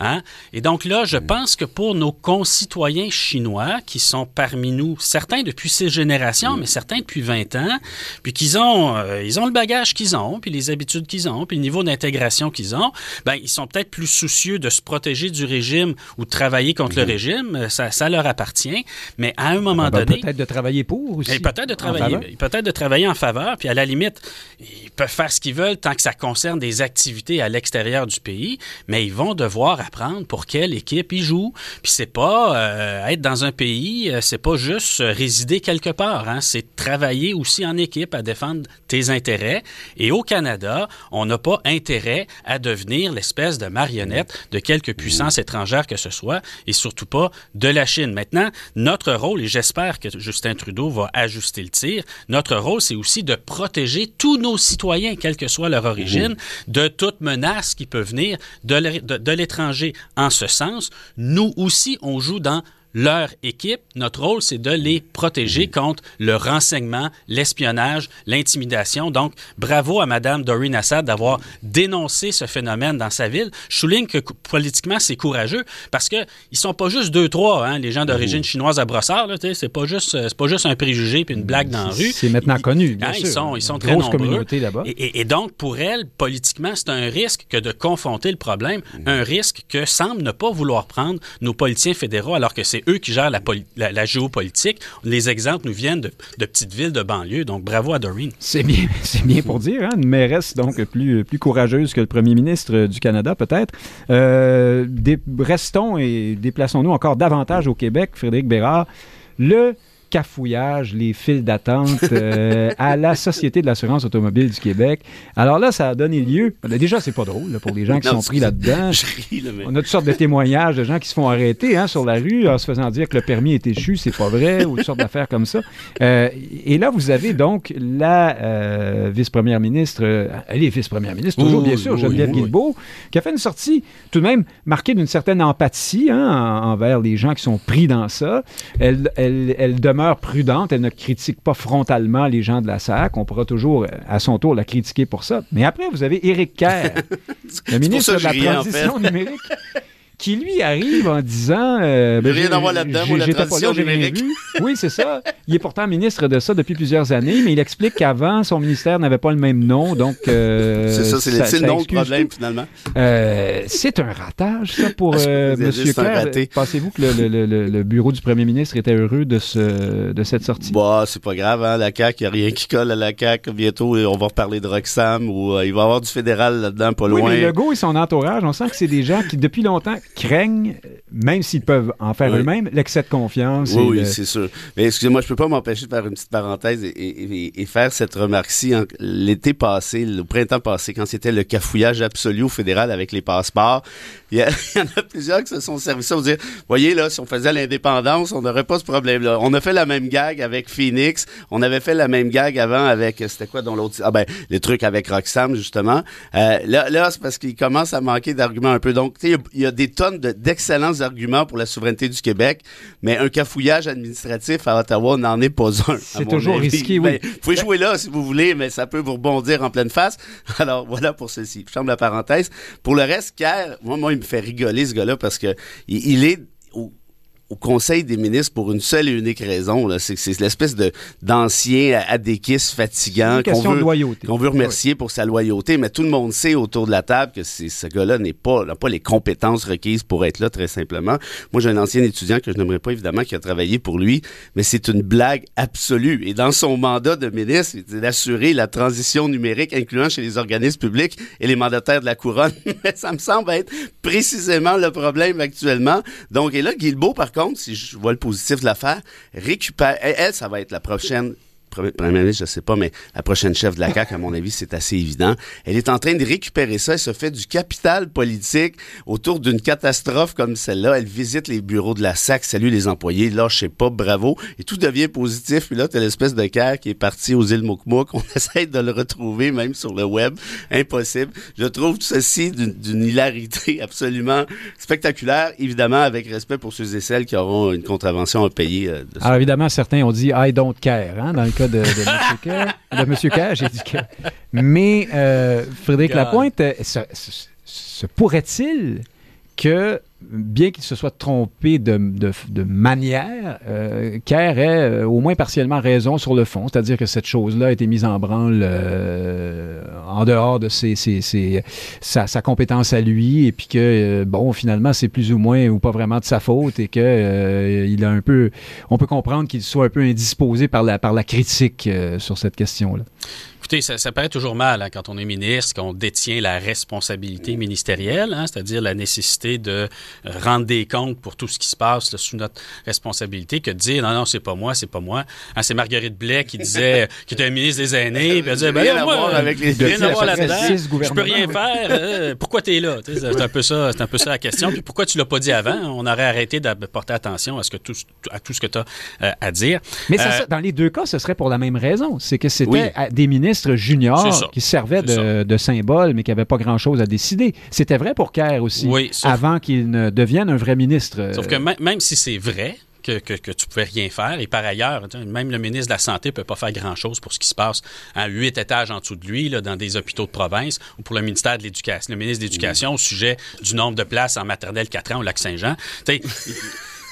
Hein? Et donc là, je pense que pour nos concitoyens chinois, qui sont parmi nous, certains depuis ces générations, mais certains depuis 20 ans, puis qu'ils ont, euh, ils ont le bagage qu'ils ont, puis les habitudes qu'ils ont, puis le niveau d'intégration qu'ils ont, ben, ils sont peut-être plus soucieux de se protéger du régime ou de travailler contre le régime. Ça, ça, leur appartient. Mais à un moment ben, donné... Peut-être de travailler pour aussi. Peut-être de travailler, peut-être de travailler en faveur, puis à la limite, ils peuvent faire ce qu'ils veulent tant que ça concerne des activités à l'extérieur du pays, mais ils vont devoir apprendre pour quelle équipe ils jouent. Puis c'est pas euh, être dans un pays, c'est pas juste résider quelque part. Hein? C'est travailler aussi en équipe à défendre tes intérêts. Et au Canada, on n'a pas intérêt à devenir l'espèce de marionnette de quelque puissance étrangère que ce soit, et surtout pas de la Chine. Maintenant, notre rôle, et j'espère que Justin Trudeau va ajuster le tir, notre rôle, c'est aussi de protéger tous nos citoyens, quelle que soit leur origine, de toute menace qui peut venir de l'étranger. En ce sens, nous aussi, on joue dans leur équipe. Notre rôle, c'est de les protéger contre le renseignement, l'espionnage, l'intimidation. Donc, bravo à Mme Doreen Assad d'avoir dénoncé ce phénomène dans sa ville. Je souligne que politiquement, c'est courageux parce que ils sont pas juste deux, trois, hein, les gens d'origine chinoise à Brossard. C'est pas juste, pas juste un préjugé puis une blague dans la rue. C'est maintenant ils, connu. Hein, sûr. Ils sont, ils sont une très nombreux. communauté là-bas. Et, et, et, donc, pour elle, politiquement, c'est un risque que de confronter le problème, un risque que semble ne pas vouloir prendre nos politiciens fédéraux alors que c'est eux qui gèrent la, géopolitique. Les exemples nous viennent de, petites villes de banlieue. Donc, bravo à Doreen. C'est bien, c'est bien pour dire. Hein? Une mairesse, donc, plus, plus courageuse que le premier ministre du Canada, peut-être. Euh, restons et déplaçons-nous encore davantage au Québec, Frédéric Bérard. Le cafouillage, les files d'attente euh, à la Société de l'assurance automobile du Québec. Alors là, ça a donné lieu. ben, Déjà, c'est pas drôle là, pour les gens qui Non, sont pris là-dedans. Là, mais- On a toutes sortes de témoignages de gens qui se font arrêter hein, sur la rue en se faisant dire que le permis est échu, c'est pas vrai, ou toutes sortes d'affaires comme ça. Euh, et là, vous avez donc la euh, vice-première ministre, elle est vice-première ministre, toujours Oui, bien sûr, oui, Geneviève oui. Guilbeault, qui a fait une sortie tout de même marquée d'une certaine empathie hein, en- envers les gens qui sont pris dans ça. Elle, elle, elle demeure prudente, elle ne critique pas frontalement les gens de la SAC. On pourra toujours, à son tour, la critiquer pour ça. Mais après, vous avez Éric Kerr, le ministre de la en Transition numérique, qui lui arrive en disant... Euh, a rien à voir là-dedans, la j'étais pas là, transition j'ai rien vu. Oui, c'est ça. Il est pourtant ministre de ça depuis plusieurs années, mais il explique qu'avant, son ministère n'avait pas le même nom, donc... euh, c'est ça, c'est le, le nom du excuse problème, tout. finalement. Euh, c'est un ratage, ça, pour euh, M. Kerr. raté. Pensez-vous que le, le- le- le- le bureau du premier ministre était heureux de, ce, de cette sortie? Bah, c'est pas grave, hein, la CAQ, il n'y a rien qui colle à la CAQ. Bientôt, on va reparler de Roxham ou euh, il va y avoir du fédéral là-dedans, pas Oui, loin. mais Legault et son entourage, on sent que c'est des gens qui, depuis longtemps, craignent, même s'ils peuvent en faire Oui. eux-mêmes, l'excès de confiance. Oui, et oui, le- c'est sûr. Mais excusez-moi, je peux pas m'empêcher de faire une petite parenthèse et, et- et- et faire cette remarque-ci. L'été passé, le printemps passé, quand c'était le cafouillage absolu au fédéral avec les passeports, il y, en a plusieurs qui se sont servis ça pour dire, voyez, là, si on faisait l'indépendance, on n'aurait pas ce problème-là. On a fait la même gag avec Phoenix. On avait fait la même gag avant avec, c'était quoi dans l'autre? Ah ben, les trucs avec Roxham, justement. Euh, là, là c'est parce qu'il commence à manquer d'arguments un peu. Donc, tu sais, il y y, a des de- d'excellents arguments pour la souveraineté du Québec, mais un cafouillage administratif à Ottawa n'en est pas un. C'est toujours avis. risqué, oui. Ben, vous pouvez jouer là si vous voulez, mais ça peut vous rebondir en pleine face. Alors, voilà pour ceci. Je ferme la parenthèse. Pour le reste, Kerr, moi, moi, il me fait rigoler, ce gars-là, parce que il, il est au, Conseil des ministres pour une seule et unique raison. C'est que c'est l'espèce de d'ancien adéquiste fatigant qu'on veut, remercier pour sa loyauté, mais tout le monde sait autour de la table que ce gars-là n'est pas, n'a pas les compétences requises pour être là, très simplement. Moi, j'ai un ancien étudiant que je n'aimerais pas, évidemment, qui a travaillé pour lui, mais c'est une blague absolue. Et dans son mandat de ministre, c'est d'assurer la transition numérique, incluant chez les organismes publics et les mandataires de la couronne. Mais ça me semble être précisément le problème actuellement. Donc, et là, Guilbeault, par contre, si je vois le positif de l'affaire, récupère, elle, ça va être la prochaine Premier ministre, je sais pas, mais la prochaine chef de la CAQ, à mon avis, c'est assez évident. Elle est en train de récupérer ça. Elle se fait du capital politique autour d'une catastrophe comme celle-là. Elle visite les bureaux de la SAC, salue les employés. Là, je sais pas, bravo. Et tout devient positif. Puis là, t'as l'espèce de CAQ qui est parti aux îles Moukmouk. On essaie de le retrouver, même sur le web. Impossible. Je trouve ceci d'une hilarité absolument spectaculaire. Évidemment, avec respect pour ceux et celles qui auront une contravention à payer. euh, Alors évidemment, certains ont dit I don't care, hein, cas de, de M. Kerr. De M. Kerr, j'ai dit que. Mais euh, Frédéric God. Lapointe, euh, se- se pourrait-il que, bien qu'il se soit trompé de, manière, euh, Kerr ait euh, au moins partiellement raison sur le fond, c'est-à-dire que cette chose-là a été mise en branle euh, en dehors de sa, compétence à lui, et puis que, bon, finalement, c'est plus ou moins ou pas vraiment de sa faute, et que il a un peu, on peut comprendre qu'il soit un peu indisposé par la, par la critique sur cette question-là. Écoutez, ça, ça paraît toujours mal hein, quand on est ministre, qu'on détient la responsabilité ministérielle, hein, c'est-à-dire la nécessité de euh, rendre des comptes pour tout ce qui se passe là, sous notre responsabilité, que de dire non, non, c'est pas moi, c'est pas moi. Hein, c'est Marguerite Blais qui disait, qui était ministre des aînés, puis elle disait, ben Rien là, à moi, voir avec les- rien à voir là-dedans. Je peux rien faire. euh, pourquoi t'es là? C'est un peu ça, c'est un peu ça la question. Puis pourquoi tu l'as pas dit avant? On aurait arrêté de porter attention à ce que tout, à tout ce que tu as à dire. Mais Euh, ça, dans les deux cas, ce serait pour la même raison. C'est que c'était Oui. des ministres ça. qui servaient C'est de, de symbole, mais qui n'avaient pas grand-chose à décider. C'était vrai pour Kerr aussi, Oui, sauf- avant qu'il ne devienne un vrai ministre. Sauf que même- si c'est vrai que, que, que tu pouvais rien faire, et par ailleurs, même le ministre de la Santé peut pas faire grand-chose pour ce qui se passe à huit étages en dessous de lui, là, dans des hôpitaux de province, ou pour le ministère de l'Éducation, le ministre de l'Éducation au sujet du nombre de places en maternelle 4 ans au Lac-Saint-Jean.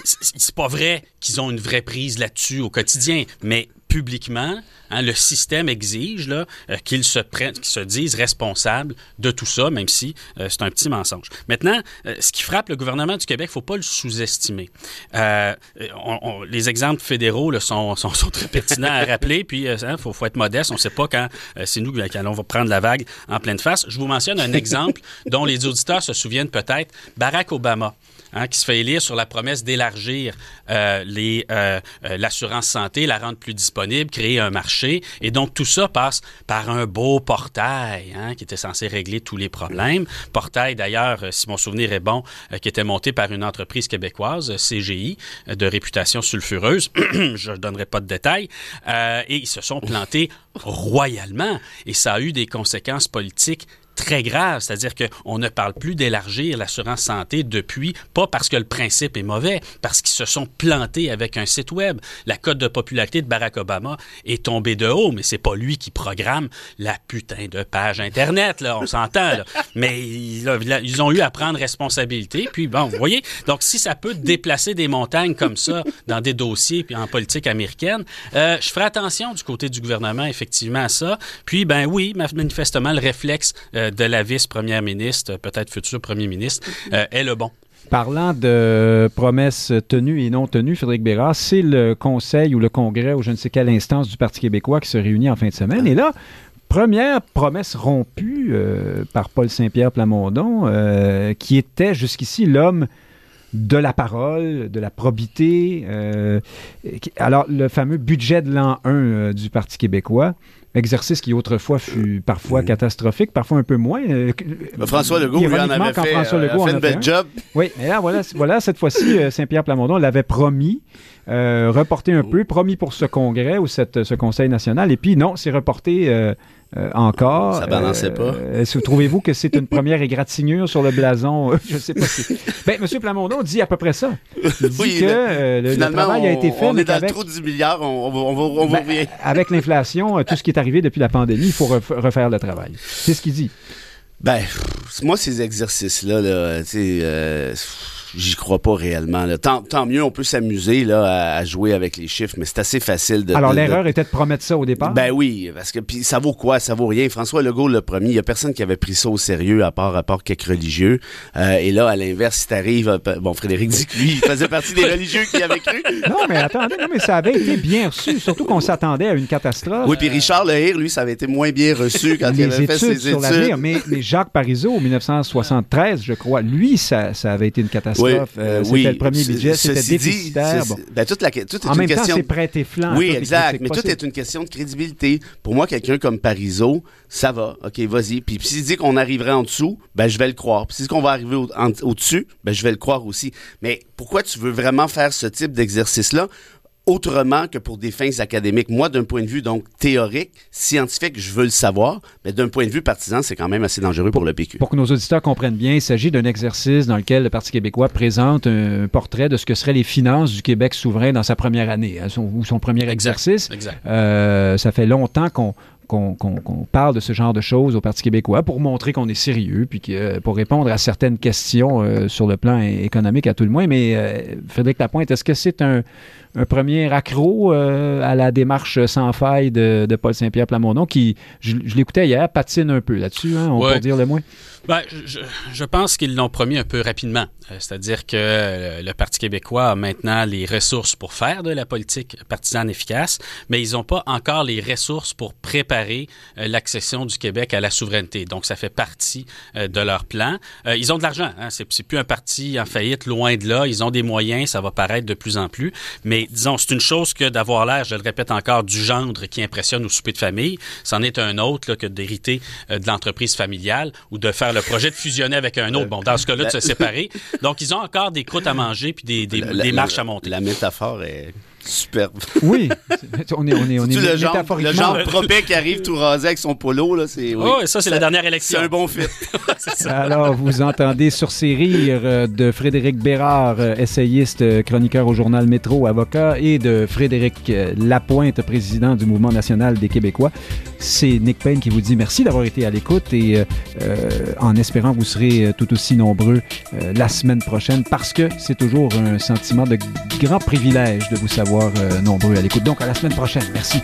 C'est pas vrai qu'ils ont une vraie prise là-dessus au quotidien, mais publiquement, Hein, le système exige là, euh, qu'ils se prennent, qu'ils se disent responsables de tout ça, même si euh, c'est un petit mensonge. Maintenant, euh, ce qui frappe le gouvernement du Québec, faut pas le sous-estimer. les exemples fédéraux sont, sont, très pertinents à rappeler, puis il hein, faut, faut, être modeste. On ne sait pas quand c'est nous qui allons prendre la vague en pleine face. Je vous mentionne un exemple dont les auditeurs se souviennent peut-être. Barack Obama. Hein, qui se fait élire sur la promesse d'élargir euh, les euh, euh, l'assurance santé, la rendre plus disponible, créer un marché. Et donc, tout ça passe par un beau portail hein, qui était censé régler tous les problèmes. Portail, d'ailleurs, si mon souvenir est bon, qui était monté par une entreprise québécoise, CGI, de réputation sulfureuse. Je ne donnerai pas de détails. et ils se sont plantés royalement. Et ça a eu des conséquences politiques très grave, c'est-à-dire qu'on ne parle plus d'élargir l'assurance santé depuis, pas parce que le principe est mauvais, parce qu'ils se sont plantés avec un site web. La cote de popularité de Barack Obama est tombée de haut, mais c'est pas lui qui programme la putain de page Internet, là, on s'entend, là. Mais ils ont eu à prendre responsabilité, puis bon, vous voyez, donc si ça peut déplacer des montagnes comme ça dans des dossiers puis en politique américaine, euh, je ferai attention du côté du gouvernement, effectivement, à ça. Puis, ben oui, manifestement, le réflexe euh, de la vice-première ministre, peut-être futur premier ministre, euh, est le bon. Parlant de promesses tenues et non tenues, Frédéric Bérard, c'est le conseil ou le congrès ou je ne sais quelle instance du Parti québécois qui se réunit en fin de semaine. Et là, première promesse rompue euh, par Paul Saint-Pierre Plamondon, euh, qui était jusqu'ici l'homme de la parole, de la probité. alors, le fameux budget de l'an 1 du Parti québécois exercice qui autrefois fut parfois catastrophique, parfois un peu moins. Euh, ben, François Legault, lui, en avait fait, François Legault a fait bel job. Oui, mais là, voilà, voilà cette fois-ci, euh, Saint-Pierre Plamondon l'avait promis, euh, reporté un peu, promis pour ce congrès ou cette, ce conseil national, et puis non, c'est reporté euh, encore. Ça balançait pas. Euh, Trouvez-vous que c'est une première égratignure sur le blason? je ne sais pas si... Ben, M. Plamondon dit à peu près ça. Il dit que euh, le, travail a été fait. On est dans le trou de 10 milliards, on, on, on, ben, Avec l'inflation, tout ce qui est arrivé depuis la pandémie, il faut refaire le travail. C'est ce qu'il dit. Ben, moi, ces exercices-là, là, tu sais j'y crois pas réellement. Tant, tant, mieux, on peut s'amuser là à, jouer avec les chiffres, mais c'est assez facile de. Alors l'erreur était de promettre ça au départ? Ben oui, parce que puis ça vaut quoi? Ça vaut rien. François Legault le premier, il y a personne qui avait pris ça au sérieux à part à part quelques religieux. Euh, et là, à l'inverse, si t'arrives, euh, bon, Frédéric dit que lui, il faisait partie des religieux qui avaient cru. Non, mais attendez, non, mais ça avait été bien reçu, surtout qu'on s'attendait à une catastrophe. Oui, puis Richard Lehir, lui, ça avait été moins bien reçu quand il avait fait ses sur études. Mais, mais Jacques Parizeau, en 1973, je crois, lui, ça, ça avait été une catastrophe. Euh, c'était le premier budget, c'était déficitaire. Ben, toute la, toute en une même question... temps, c'est flanc. Oui, exact. Mais tout est une question de crédibilité. Pour moi, quelqu'un comme Parizeau, ça va. OK, vas-y. Puis s'il dit qu'on arriverait en dessous, ben je vais le croire. Puis s'il dit qu'on va arriver au-dessus, ben je vais le croire aussi. Mais pourquoi tu veux vraiment faire ce type d'exercice-là? Autrement que pour des fins académiques. Moi, d'un point de vue donc théorique, scientifique, je veux le savoir, mais d'un point de vue partisan, c'est quand même assez dangereux pour le PQ. Pour que nos auditeurs comprennent bien, il s'agit d'un exercice dans lequel le Parti québécois présente un portrait de ce que seraient les finances du Québec souverain dans sa première année, hein, son, ou son premier exercice. Exact. Euh, ça fait longtemps qu'on qu'on parle de ce genre de choses au Parti québécois pour montrer qu'on est sérieux, puis que, pour répondre à certaines questions euh, sur le plan économique à tout le moins. Mais euh, Frédéric Lapointe, est-ce que c'est un, un premier accro euh, à la démarche sans faille de, Paul Saint-Pierre Plamondon, qui, je, l'écoutais hier, patine un peu là-dessus, hein, on peut dire le moins. Ben, je, pense qu'ils l'ont promis un peu rapidement. Euh, c'est-à-dire que euh, le Parti québécois a maintenant les ressources pour faire de la politique partisane efficace, mais ils n'ont pas encore les ressources pour préparer l'accession du Québec à la souveraineté. Donc, ça fait partie de leur plan. Ils ont de l'argent. Hein? C'est plus un parti en faillite, loin de là. Ils ont des moyens, ça va paraître de plus en plus. Mais disons, c'est une chose que d'avoir l'air, je le répète encore, du gendre qui impressionne au souper de famille. C'en est un autre que d'hériter euh, de l'entreprise familiale ou de faire le projet de fusionner avec un autre. Bon, dans ce cas-là, de se séparer. Donc, ils ont encore des croûtes à manger puis des, des, marches à monter. La métaphore est Superbe. Oui, on est, on est, on est le genre, le genre propet qui arrive tout rasé avec son polo, là, c'est. Oui. Oh, ça, c'est la dernière élection. C'est un bon fit. Alors, vous entendez sur ces rires euh, de Frédéric Bérard, euh, essayiste, euh, chroniqueur au journal Métro, avocat, et de Frédéric Lapointe, président du Mouvement national des Québécois. C'est Nick Payne qui vous dit merci d'avoir été à l'écoute et en espérant que vous serez tout aussi nombreux la semaine prochaine parce que c'est toujours un sentiment de grand privilège de vous savoir nombreux à l'écoute. Donc, à la semaine prochaine. Merci.